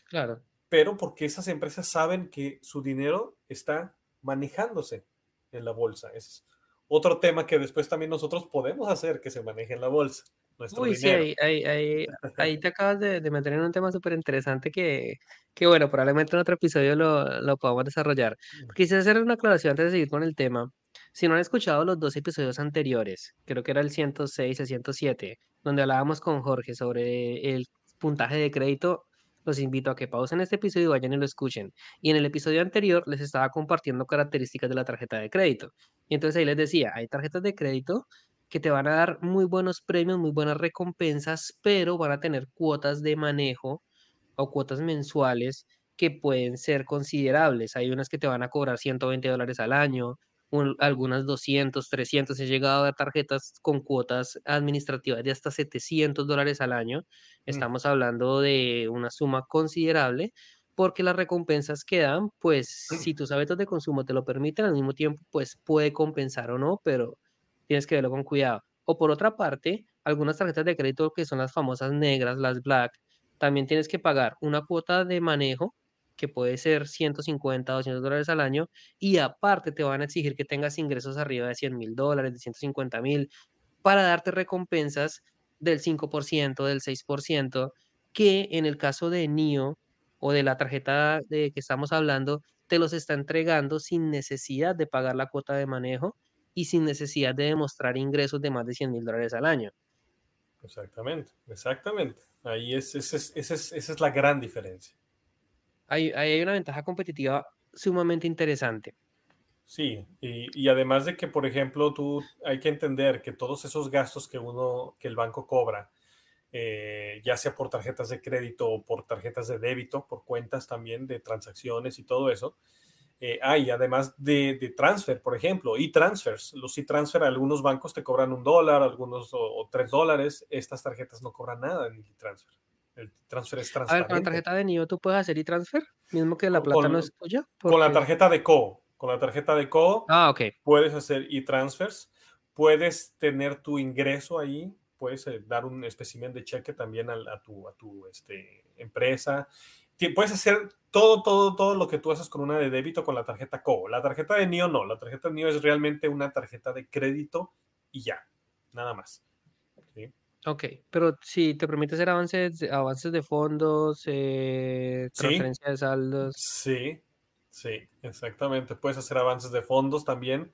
Claro. Pero porque esas empresas saben que su dinero está manejándose en la bolsa. Es otro tema que después también nosotros podemos hacer que se maneje en la bolsa, nuestro Uy, sí, dinero. ahí ahí ahí ahí te acabas de de meter en un tema superinteresante que que, bueno, probablemente en otro episodio lo lo podamos desarrollar. Quisiera hacer una aclaración antes de seguir con el tema. Si no han escuchado los 2 episodios anteriores, creo que era el 106 y 107, donde hablábamos con Jorge sobre el puntaje de crédito, los invito a que pausen este episodio y vayan y lo escuchen. Y en el episodio anterior les estaba compartiendo características de la tarjeta de crédito. Y entonces ahí les decía, hay tarjetas de crédito que te van a dar muy buenos premios, muy buenas recompensas, pero van a tener cuotas de manejo o cuotas mensuales que pueden ser considerables. Hay unas que te van a cobrar 120 dólares al año, un- algunas 200, 300. He llegado a ver tarjetas con cuotas administrativas de hasta 700 dólares al año. Mm, Estamos hablando de una suma considerable porque las recompensas que dan, pues si tus hábitos de consumo te lo permiten, al mismo tiempo, pues puede compensar o no, pero Tienes que verlo con cuidado. O por otra parte, algunas tarjetas de crédito que son las famosas negras, las black, también tienes que pagar una cuota de manejo que puede ser 150, 200 dólares al año y aparte te van a exigir que tengas ingresos arriba de 100 mil dólares, de 150 mil, para darte recompensas del 5%, del 6%, que en el caso de NIO o de la tarjeta de que estamos hablando, te los está entregando sin necesidad de pagar la cuota de manejo y sin necesidad de demostrar ingresos de más de 100 mil dólares al año. exactamente, exactamente. Ahí es, esa es, es, esa es la gran diferencia. Hay, hay una ventaja competitiva sumamente interesante. Sí, y, y además de que, por ejemplo, tú hay que entender que todos esos gastos que uno, que el banco cobra, eh, ya sea por tarjetas de crédito o por tarjetas de débito, por cuentas también de transacciones y todo eso, eh, hay además de, de, transfer, por ejemplo, y transfers. Los e-transfer, algunos bancos te cobran un dólar, algunos o, o, tres dólares. Estas tarjetas no cobran nada en e-transfer. El transfer es A ver, con la transparente. tarjeta de NIO tú puedes hacer e-transfer, mismo que la Con, plata no con, es tuya, con la tarjeta de CO, Con la tarjeta de Co ah, okay. puedes hacer e-transfers, puedes tener tu ingreso ahí, puedes eh, dar un espécimen de cheque también a, tu, a tu este, empresa. Puedes hacer todo, todo, todo lo que tú haces con una de débito con la tarjeta Co. La tarjeta de NIO no, la tarjeta de NIO es realmente una tarjeta de crédito y ya, nada más. Ok, pero si te permite hacer avances, avances de fondos, eh, transferencia de saldos. Sí, sí, exactamente. Puedes hacer avances de fondos también.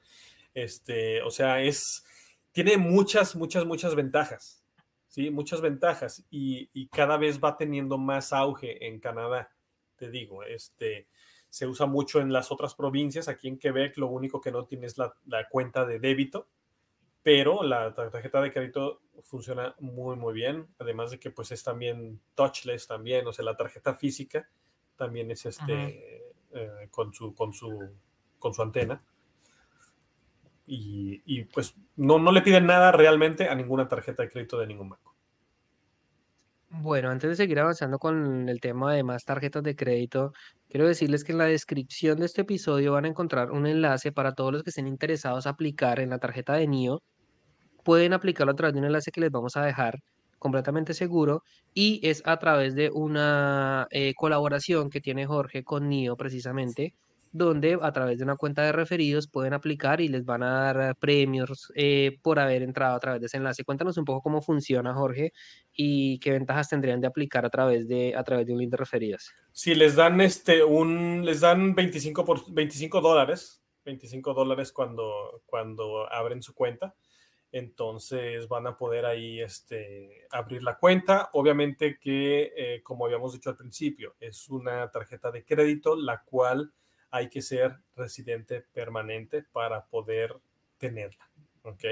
Este, o sea, es, tiene muchas, muchas, muchas ventajas. Sí, muchas ventajas y, y cada vez va teniendo más auge en Canadá. Te digo, este, se usa mucho en las otras provincias. Aquí en Quebec lo único que no tiene es la, la cuenta de débito pero la tarjeta de crédito funciona muy, muy bien. Además de que pues es también touchless también, o sea, la tarjeta física también es este eh, con, su, con, su, con su antena. Y, y, pues no, no le piden nada realmente a ninguna tarjeta de crédito de ningún banco. Bueno, antes de seguir avanzando con el tema de más tarjetas de crédito, quiero decirles que en la descripción de este episodio van a encontrar un enlace para todos los que estén interesados a aplicar en la tarjeta de NIO. Pueden aplicarlo a través de un enlace que les vamos a dejar completamente seguro y es a través de una eh, colaboración que tiene Jorge con NIO precisamente donde a través de una cuenta de referidos pueden aplicar y les van a dar premios eh, por haber entrado a través de ese enlace. Cuéntanos un poco cómo funciona, Jorge, y qué ventajas tendrían de aplicar a través de, a través de un link de referidos. Sí, les dan este un, les dan 25 por 25 dólares, 25 dólares cuando, cuando abren su cuenta. Entonces van a poder ahí este, abrir la cuenta. Obviamente que, eh, como habíamos dicho al principio, es una tarjeta de crédito, la cual hay que ser residente permanente para poder tenerla. ¿Ok?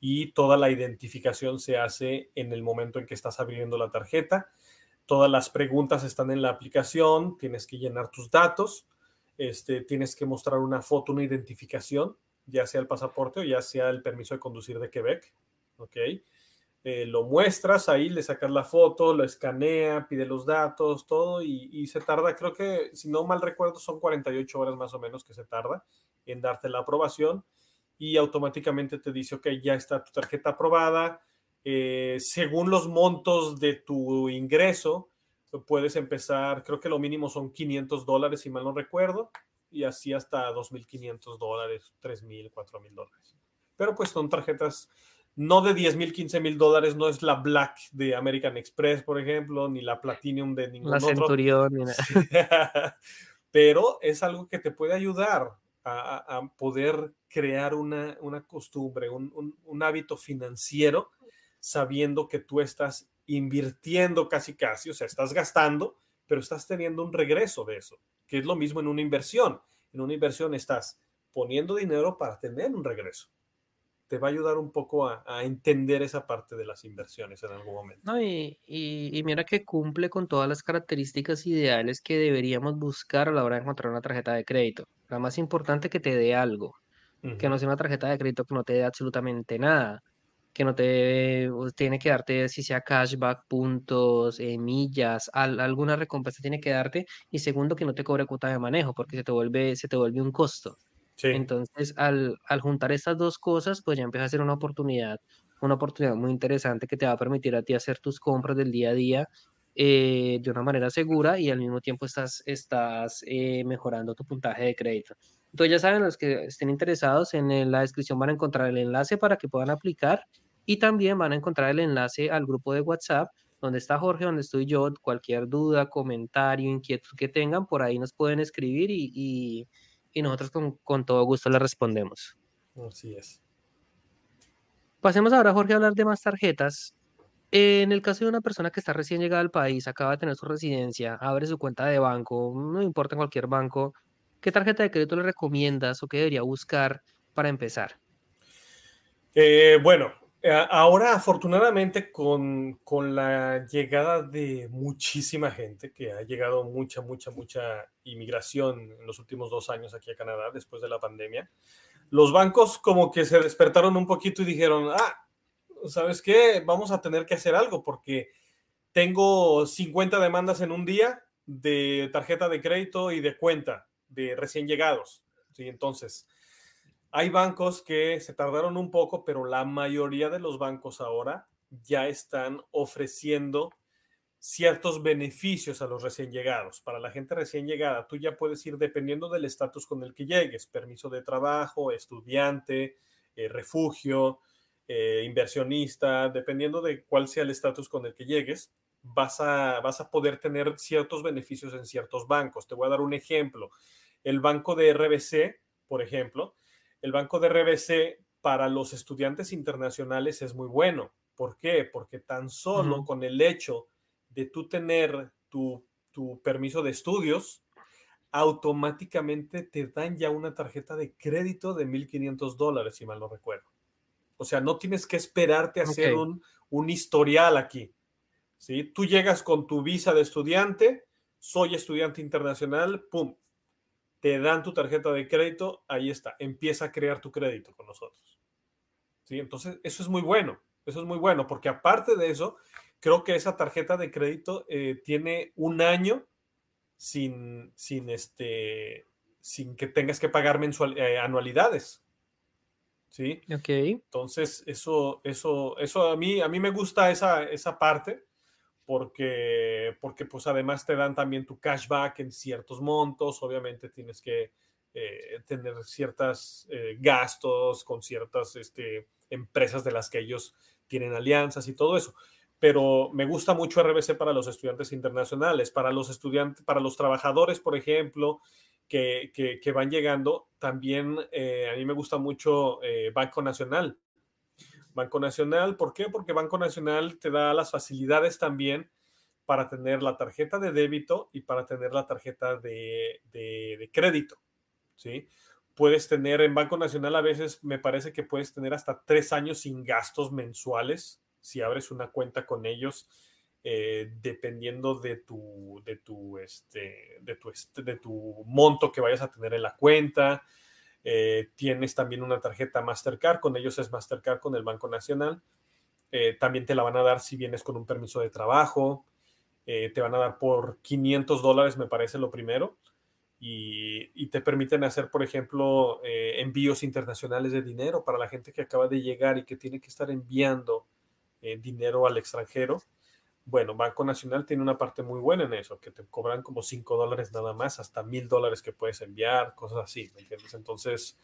Y toda la identificación se hace en el momento en que estás abriendo la tarjeta. Todas las preguntas están en la aplicación, tienes que llenar tus datos, este, tienes que mostrar una foto, una identificación, ya sea el pasaporte o ya sea el permiso de conducir de Quebec. ¿Ok? Eh, lo muestras ahí, le sacas la foto, lo escanea, pide los datos, todo, y, se tarda, creo que, si no mal recuerdo, son 48 horas más o menos que se tarda en darte la aprobación y automáticamente te dice, ok, ya está tu tarjeta aprobada. Eh, según los montos de tu ingreso, puedes empezar, creo que lo mínimo son 500 dólares, si mal no recuerdo, y así hasta 2.500 dólares, 3.000, 4.000 dólares. Pero pues son tarjetas no de 10 mil, 15 mil dólares, no es la Black de American Express, por ejemplo, ni la Platinum de ningún la Centurión, Ni Pero es algo que te puede ayudar a, poder crear una, costumbre, un, un, hábito financiero, sabiendo que tú estás invirtiendo casi casi, o sea, estás gastando, pero estás teniendo un regreso de eso, que es lo mismo en una inversión. En una inversión estás poniendo dinero para tener un regreso te va a ayudar un poco a, entender esa parte de las inversiones en algún momento. No, y, y, mira que cumple con todas las características ideales que deberíamos buscar a la hora de encontrar una tarjeta de crédito. La más importante que te dé algo, que no sea una tarjeta de crédito que no te dé absolutamente nada, que no te tiene que darte, si sea cashback, puntos, eh, millas, alguna recompensa tiene que darte, y segundo, que no te cobre cuota de manejo, porque se te vuelve, se te vuelve un costo. Entonces, al, juntar estas dos cosas, pues ya empieza a ser una oportunidad, una oportunidad muy interesante que te va a permitir a ti hacer tus compras del día a día eh, de una manera segura y al mismo tiempo estás, estás eh, mejorando tu puntaje de crédito. Entonces, ya saben, los que estén interesados, en la descripción van a encontrar el enlace para que puedan aplicar y también van a encontrar el enlace al grupo de WhatsApp donde está Jorge, donde estoy yo, cualquier duda, comentario, inquietud que tengan, por ahí nos pueden escribir y y nosotros con, todo gusto le respondemos. Así es. Pasemos ahora, Jorge, a hablar de más tarjetas. En el caso de una persona que está recién llegada al país, acaba de tener su residencia, abre su cuenta de banco, no importa en cualquier banco, ¿qué tarjeta de crédito le recomiendas o qué debería buscar para empezar? Eh, bueno, eh, ahora, afortunadamente, con, la llegada de muchísima gente, que ha llegado mucha, mucha, mucha inmigración en los últimos dos años aquí a Canadá, después de la pandemia, los bancos como que se despertaron un poquito y dijeron, ah, ¿sabes qué? Vamos a tener que hacer algo porque tengo 50 demandas en un día de tarjeta de crédito y de cuenta de recién llegados. ¿sí? Entonces, hay bancos que se tardaron un poco, pero la mayoría de los bancos ahora ya están ofreciendo ciertos beneficios a los recién llegados. Para la gente recién llegada, tú ya puedes ir dependiendo del estatus con el que llegues, permiso de trabajo, estudiante, eh, refugio, eh, inversionista, dependiendo de cuál sea el estatus con el que llegues, vas a, vas a poder tener ciertos beneficios en ciertos bancos. Te voy a dar un ejemplo. El banco de RBC, por ejemplo, el banco de RBC para los estudiantes internacionales es muy bueno. ¿Por qué? Porque tan solo con el hecho de tú tener tu, tu permiso de estudios, automáticamente te dan ya una tarjeta de crédito de 1.500 dólares, si mal no recuerdo. O sea, no tienes que esperarte a hacer un, un, historial aquí. ¿sí? Tú llegas con tu visa de estudiante, soy estudiante internacional, ¡pum! Te dan tu tarjeta de crédito, ahí está, empieza a crear tu crédito con nosotros. ¿sí? Entonces, eso es muy bueno, eso es muy bueno, porque aparte de eso, creo que esa tarjeta de crédito eh, tiene un año sin, sin, este, sin que tengas que pagar mensual, eh, anualidades. ¿Sí? Ok. Entonces, eso, eso, eso a mí, a mí me gusta esa, esa parte porque, porque pues además te dan también tu cashback en ciertos montos, obviamente tienes que eh, tener ciertos gastos con ciertas este, empresas de las que ellos tienen alianzas y todo eso pero me gusta mucho RBC para los estudiantes internacionales, para los estudiantes, para los trabajadores, por ejemplo, que, que, van llegando. También eh, a mí me gusta mucho eh, Banco Nacional. Banco Nacional, ¿por qué? Porque Banco Nacional te da las facilidades también para tener la tarjeta de débito y para tener la tarjeta de, de, de crédito, ¿sí? Puedes tener en Banco Nacional a veces, me parece que puedes tener hasta tres años sin gastos mensuales si abres una cuenta con ellos, eh, dependiendo de tu, de, tu, este, de, tu, de tu monto que vayas a tener en la cuenta. Eh, tienes también una tarjeta Mastercard, con ellos es Mastercard con el Banco Nacional. Eh, también te la van a dar si vienes con un permiso de trabajo. te van a dar por 500 dólares, me parece lo primero. Y, te permiten hacer, por ejemplo, envíos internacionales de dinero para la gente que acaba de llegar y que tiene que estar enviando eh, dinero al extranjero. Bueno, Banco Nacional tiene una parte muy buena en eso, que te cobran como 5 dólares nada más, hasta mil dólares que puedes enviar, cosas así, ¿me entiendes? Entonces,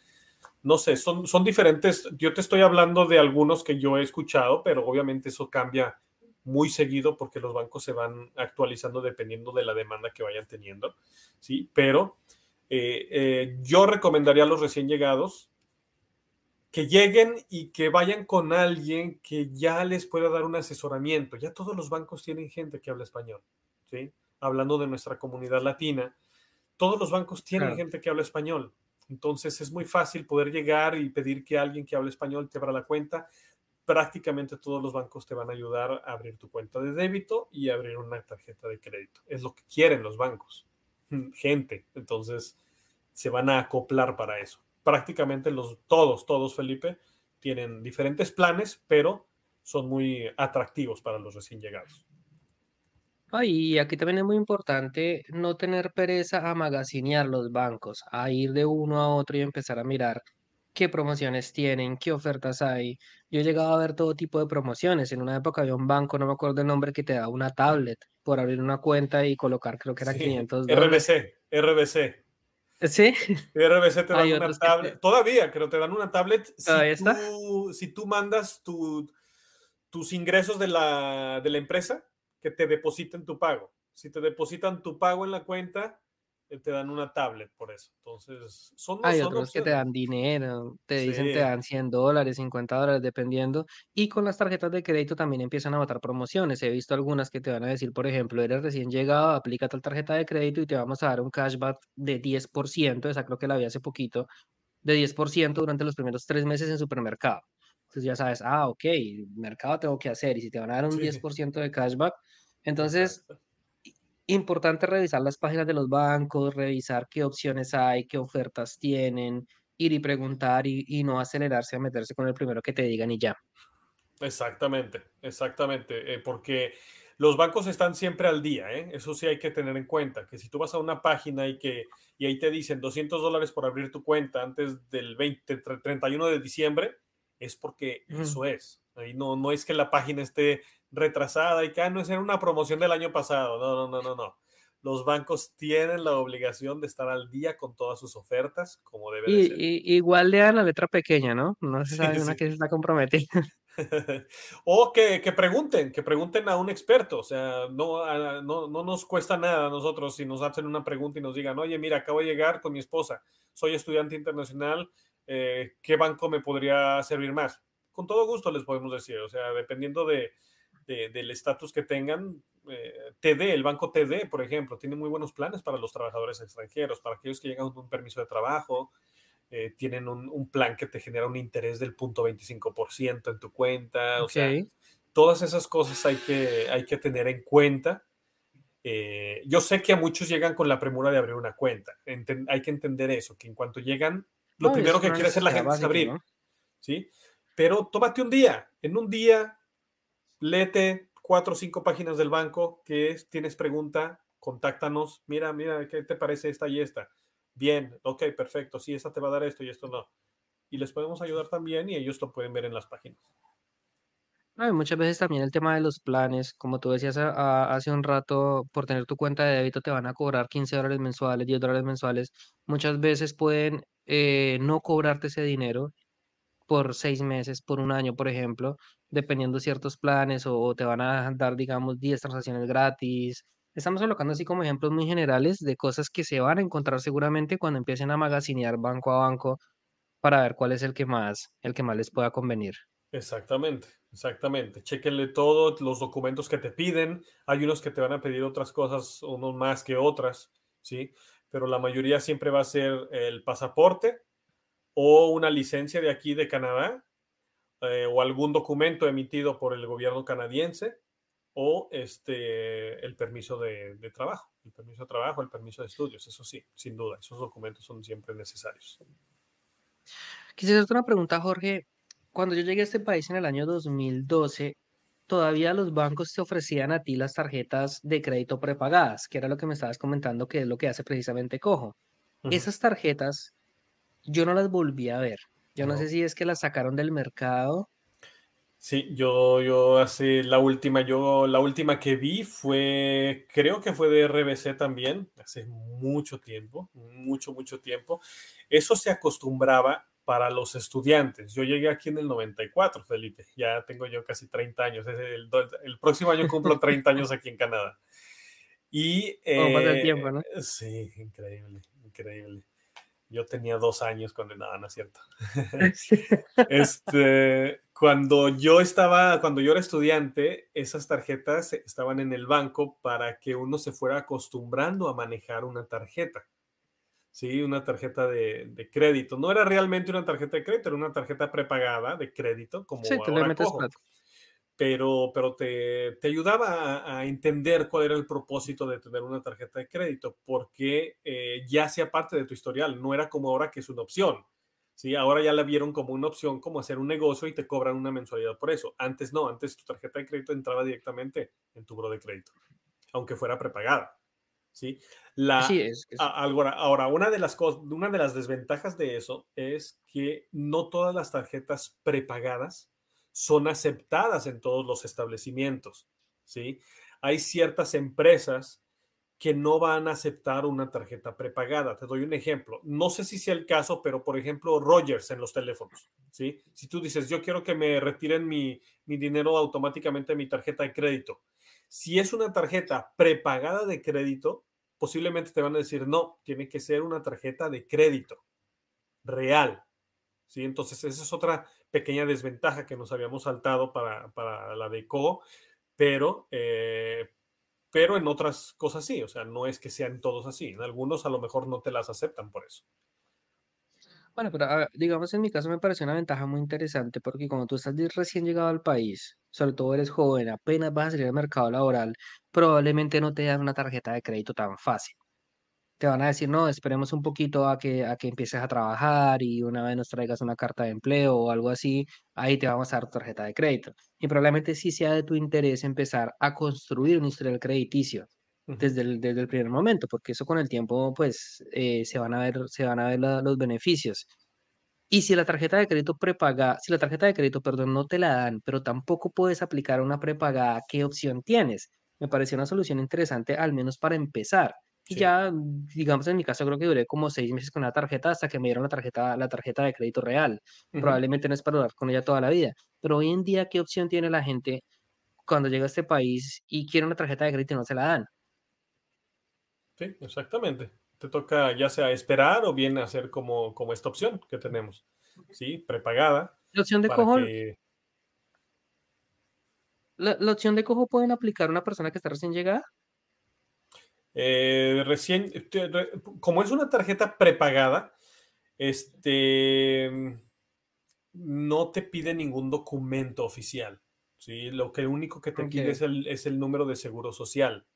no sé, son, son diferentes. Yo te estoy hablando de algunos que yo he escuchado, pero obviamente eso cambia muy seguido porque los bancos se van actualizando dependiendo de la demanda que vayan teniendo, ¿sí? Pero eh, eh, yo recomendaría a los recién llegados que lleguen y que vayan con alguien que ya les pueda dar un asesoramiento. Ya todos los bancos tienen gente que habla español, ¿sí? Hablando de nuestra comunidad latina, todos los bancos tienen gente que habla español. Entonces es muy fácil poder llegar y pedir que alguien que hable español te abra la cuenta. Prácticamente todos los bancos te van a ayudar a abrir tu cuenta de débito y abrir una tarjeta de crédito. Es lo que quieren los bancos. Gente. Entonces se van a acoplar para eso prácticamente los, todos, todos, Felipe, tienen diferentes planes, pero son muy atractivos para los recién llegados. y aquí también es muy importante no tener pereza a magacinear los bancos, a ir de uno a otro y empezar a mirar qué promociones tienen, qué ofertas hay. Yo he llegado a ver todo tipo de promociones. En una época había un banco, no me acuerdo el nombre, que te daba una tablet por abrir una cuenta y colocar, creo que era 500 dólares. RBC, RBC. Sí. RBC te dan una tablet. Todavía, creo, te dan una tablet. Si, tú, si tú mandas tu, tus ingresos de la, de la empresa, que te depositen tu pago. Si te depositan tu pago en la cuenta, eh, te dan una tablet por eso. Entonces, son Hay otros que te dan dinero, te dicen te dan 100 dólares, 50 dólares, dependiendo. Y con las tarjetas de crédito también empiezan a botar promociones. He visto algunas que te van a decir, por ejemplo, eres recién llegado, aplica tal tarjeta de crédito y te vamos a dar un cashback de 10%, esa creo que la vi hace poquito, de 10% durante los primeros tres meses en supermercado. Entonces ya sabes, ah, ok, mercado tengo que hacer y si te van a dar un 10% de cashback, entonces importante revisar las páginas de los bancos, revisar qué opciones hay, qué ofertas tienen, ir y preguntar y, no acelerarse a meterse con el primero que te digan y ya. Exactamente, exactamente, eh, porque los bancos están siempre al día, ¿eh? eso sí hay que tener en cuenta, que si tú vas a una página y que y ahí te dicen 200 dólares por abrir tu cuenta antes del 20, 31 de diciembre, es porque eso es. Ahí no, no es que la página esté retrasada y que ah, no es una promoción del año pasado. No, no, no, no, no. Los bancos tienen la obligación de estar al día con todas sus ofertas, como debe y, ser. igual le dan la letra pequeña, ¿no? No se sabe una que se está comprometiendo. o que, que, pregunten, que pregunten a un experto. O sea, no, no, no, nos cuesta nada a nosotros si nos hacen una pregunta y nos digan, oye, mira, acabo de llegar con mi esposa, soy estudiante internacional, eh, ¿qué banco me podría servir más? Con todo gusto les podemos decir, o sea, dependiendo de, del estatus que tengan, eh, TD, el banco TD, por ejemplo, tiene muy buenos planes para los trabajadores extranjeros, para aquellos que llegan con un permiso de trabajo, eh, tienen un, plan que te genera un interés del punto 25% en tu cuenta. O sea, todas esas cosas hay que, hay que tener en cuenta. Eh, yo sé que a muchos llegan con la premura de abrir una cuenta. hay que entender eso, que en cuanto llegan, lo primero que quiere hacer la gente es abrir. ¿sí? Pero tómate un día. En un día, léete cuatro o cinco páginas del banco que es, tienes pregunta, contáctanos. Mira, mira, ¿qué te parece esta y esta? bien, ok, perfecto, sí, esta te va a dar esto y esto no. Y les podemos ayudar también y ellos lo pueden ver en las páginas. muchas veces también el tema de los planes, como tú decías hace un rato, por tener tu cuenta de débito te van a cobrar 15 dólares mensuales, 10 dólares mensuales. Muchas veces pueden eh, no cobrarte ese dinero por seis meses, por un año, por ejemplo, dependiendo de ciertos planes o, te van a dar, digamos, 10 transacciones gratis Estamos colocando así como ejemplos muy generales de cosas que se van a encontrar seguramente cuando empiecen a magacinear banco a banco para ver cuál es el que más, el que más les pueda convenir. Exactamente, exactamente. Chequenle todos los documentos que te piden. Hay unos que te van a pedir otras cosas, unos más que otras, ¿sí? Pero la mayoría siempre va a ser el pasaporte o una licencia de aquí de Canadá eh, o algún documento emitido por el gobierno canadiense o este, el permiso de, trabajo, el permiso de trabajo, el permiso de estudios, eso sí, sin duda, esos documentos son siempre necesarios. Quisiera hacerte una pregunta, Jorge. Cuando yo llegué a este país en el año 2012, todavía los bancos te ofrecían a ti las tarjetas de crédito prepagadas, que era lo que me estabas comentando, que es lo que hace precisamente Cojo. Esas tarjetas yo no las volví a ver. Yo no sé si es que las sacaron del mercado Sí, yo, yo hace la última, yo la última que vi fue, creo que fue de RBC también, hace mucho tiempo, mucho, mucho tiempo. Eso se acostumbraba para los estudiantes. Yo llegué aquí en el 94, Felipe, ya tengo yo casi 30 años, el, el próximo año cumplo 30 años aquí en Canadá. Y... Eh, tiempo, ¿no? Sí, increíble, increíble. Yo tenía dos años cuando nada, no es cierto. este, cuando yo estaba, cuando yo era estudiante, esas tarjetas estaban en el banco para que uno se fuera acostumbrando a manejar una tarjeta. Sí, una tarjeta de, crédito. No era realmente una tarjeta de crédito, era una tarjeta prepagada de crédito, como sí, ahora pero, pero te, ayudaba a, entender cuál era el propósito de tener una tarjeta de crédito, porque eh, ya hacía parte de tu historial, no era como ahora que es una opción. ¿sí? Ahora ya la vieron como una opción, como hacer un negocio y te cobran una mensualidad por eso. Antes no, antes tu tarjeta de crédito entraba directamente en tu buro de crédito, aunque fuera prepagada. ¿sí? La, es, Ahora, ahora una, de las cosas, una de las desventajas de eso es que no todas las tarjetas prepagadas son aceptadas en todos los establecimientos, ¿sí? Hay ciertas empresas que no van a aceptar una tarjeta prepagada. Te doy un ejemplo. No sé si sea el caso, pero por ejemplo, Rogers en los teléfonos, ¿sí? Si tú dices, yo quiero que me retiren mi, mi dinero automáticamente de mi tarjeta de crédito. Si es una tarjeta prepagada de crédito, posiblemente te van a decir, no, tiene que ser una tarjeta de crédito real, ¿sí? Entonces, esa es otra pequeña desventaja que nos habíamos saltado para, para la de Co, pero, eh, pero en otras cosas sí, o sea, no es que sean todos así, en algunos a lo mejor no te las aceptan por eso. Bueno, pero digamos en mi caso me parece una ventaja muy interesante porque como tú estás recién llegado al país, sobre todo eres joven, apenas vas a salir al mercado laboral, probablemente no te dan una tarjeta de crédito tan fácil. Te van a decir, no, esperemos un poquito a que, a que empieces a trabajar y una vez nos traigas una carta de empleo o algo así, ahí te vamos a dar tarjeta de crédito. Y probablemente sí sea de tu interés empezar a construir un historial crediticio Ujú. desde el, desde el primer momento, porque eso con el tiempo, pues, eh, se van a ver, se van a ver la- los beneficios. Y si la tarjeta de crédito prepagada, si la tarjeta de crédito, perdón, no te la dan, pero tampoco puedes aplicar una prepagada, ¿qué opción tienes? Me pareció una solución interesante, al menos para empezar. Y Sí. ya, digamos, en mi caso creo que duré como seis meses con la tarjeta hasta que me dieron la tarjeta, la tarjeta de crédito real. Probablemente no es para durar con ella toda la vida. Pero hoy en día, ¿qué opción tiene la gente cuando llega a este país y quiere una tarjeta de crédito y no se la dan? Sí, exactamente. Te toca ya sea esperar o bien hacer como, como esta opción que tenemos, ¿sí? Prepagada La opción de cojo, que la, la opción de cojo pueden aplicar una persona que está recién llegada. Eh, recién, te- re- como es una tarjeta prepagada, este, no te pide ningún documento oficial, ¿sí? Lo que único que te pide es el, es el número de seguro social.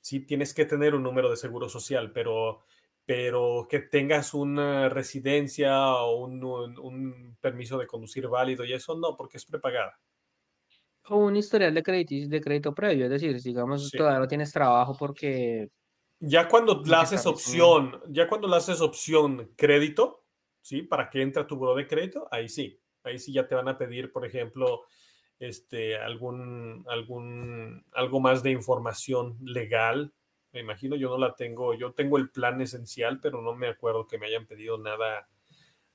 Sí, tienes que tener un número de seguro social, pero, pero que tengas una residencia o un, un- un permiso de conducir válido y eso no, porque es prepagada. O un historial de crédito, de crédito previo, es decir, digamos, Sí. todavía no tienes trabajo porque, Ya cuando la porque haces opción, ya cuando la haces opción crédito, ¿sí? Para que entre a tu buro de crédito, ahí sí. Ahí sí ya te van a pedir, por ejemplo, este, algún, algún, algo más de información legal. Me imagino, yo no la tengo, yo tengo el plan esencial, pero no me acuerdo que me hayan pedido nada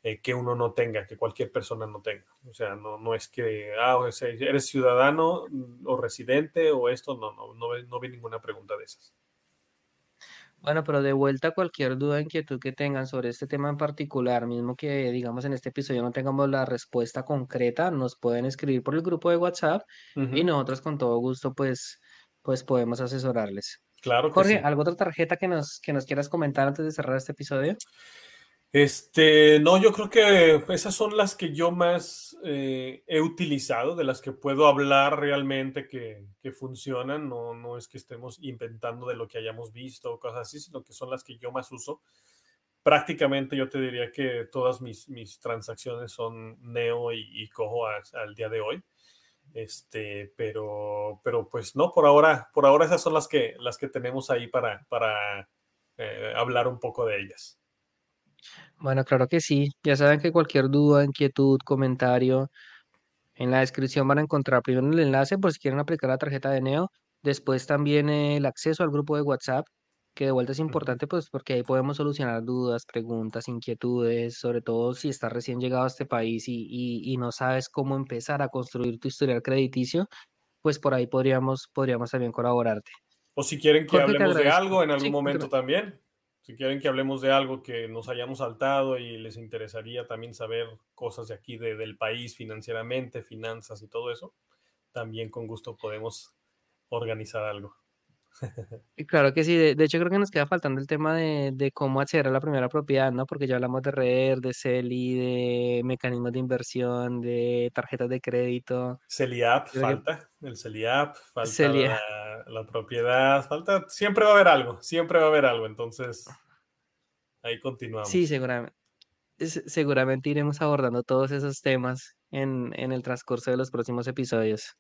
eh, que uno no tenga, que cualquier persona no tenga. O sea, no, no es que, ah, o sea, eres ciudadano mm, o residente o esto, no, no, no, no vi ninguna pregunta de esas. Bueno, pero de vuelta cualquier duda, inquietud que tengan sobre este tema en particular, mismo que digamos en este episodio no tengamos la respuesta concreta, nos pueden escribir por el grupo de WhatsApp y Ujú, nosotros con todo gusto pues, pues podemos asesorarles. Claro que Jorge, sí. ¿alguna otra tarjeta que nos, que nos quieras comentar antes de cerrar este episodio? Este, no, yo creo que esas son las que yo más eh, he utilizado, de las que puedo hablar realmente que, funcionan. No, no es que estemos inventando de lo que hayamos visto o cosas así, sino que son las que yo más uso. Prácticamente yo te diría que todas mis, transacciones son Neo y, Cojo al día de hoy. Este, pero, pero pues no, por ahora, por ahora esas son las que, las que tenemos ahí para, para eh, hablar un poco de ellas. Bueno, claro que sí. Ya saben que cualquier duda, inquietud, comentario, En la descripción van a encontrar primero el enlace por si quieren aplicar la tarjeta de Neo, después también el acceso al grupo de WhatsApp, que de vuelta es importante pues porque ahí podemos solucionar dudas, preguntas, inquietudes, sobre todo si estás recién llegado a este país y, y, y no sabes cómo empezar a construir tu historial crediticio, pues por ahí podríamos, podríamos también colaborarte. O si quieren que Jorge, hablemos de algo en algún Sí, momento también. Si quieren que hablemos de algo que nos hayamos saltado y les interesaría también saber cosas de aquí, de- del país financieramente, finanzas y todo eso, también con gusto podemos organizar algo. Claro que sí, de, de hecho creo que nos queda faltando el tema de, de cómo acceder a la primera propiedad, ¿no? Porque ya hablamos de REER, de CELI, de mecanismos de inversión, de tarjetas de crédito. CELIAP que falta, el CELIAP, falta la, la propiedad, falta, siempre va a haber algo, siempre va a haber algo, entonces ahí sí, continuamos. seguramente, seguramente iremos abordando todos esos temas en, en el transcurso de los próximos episodios.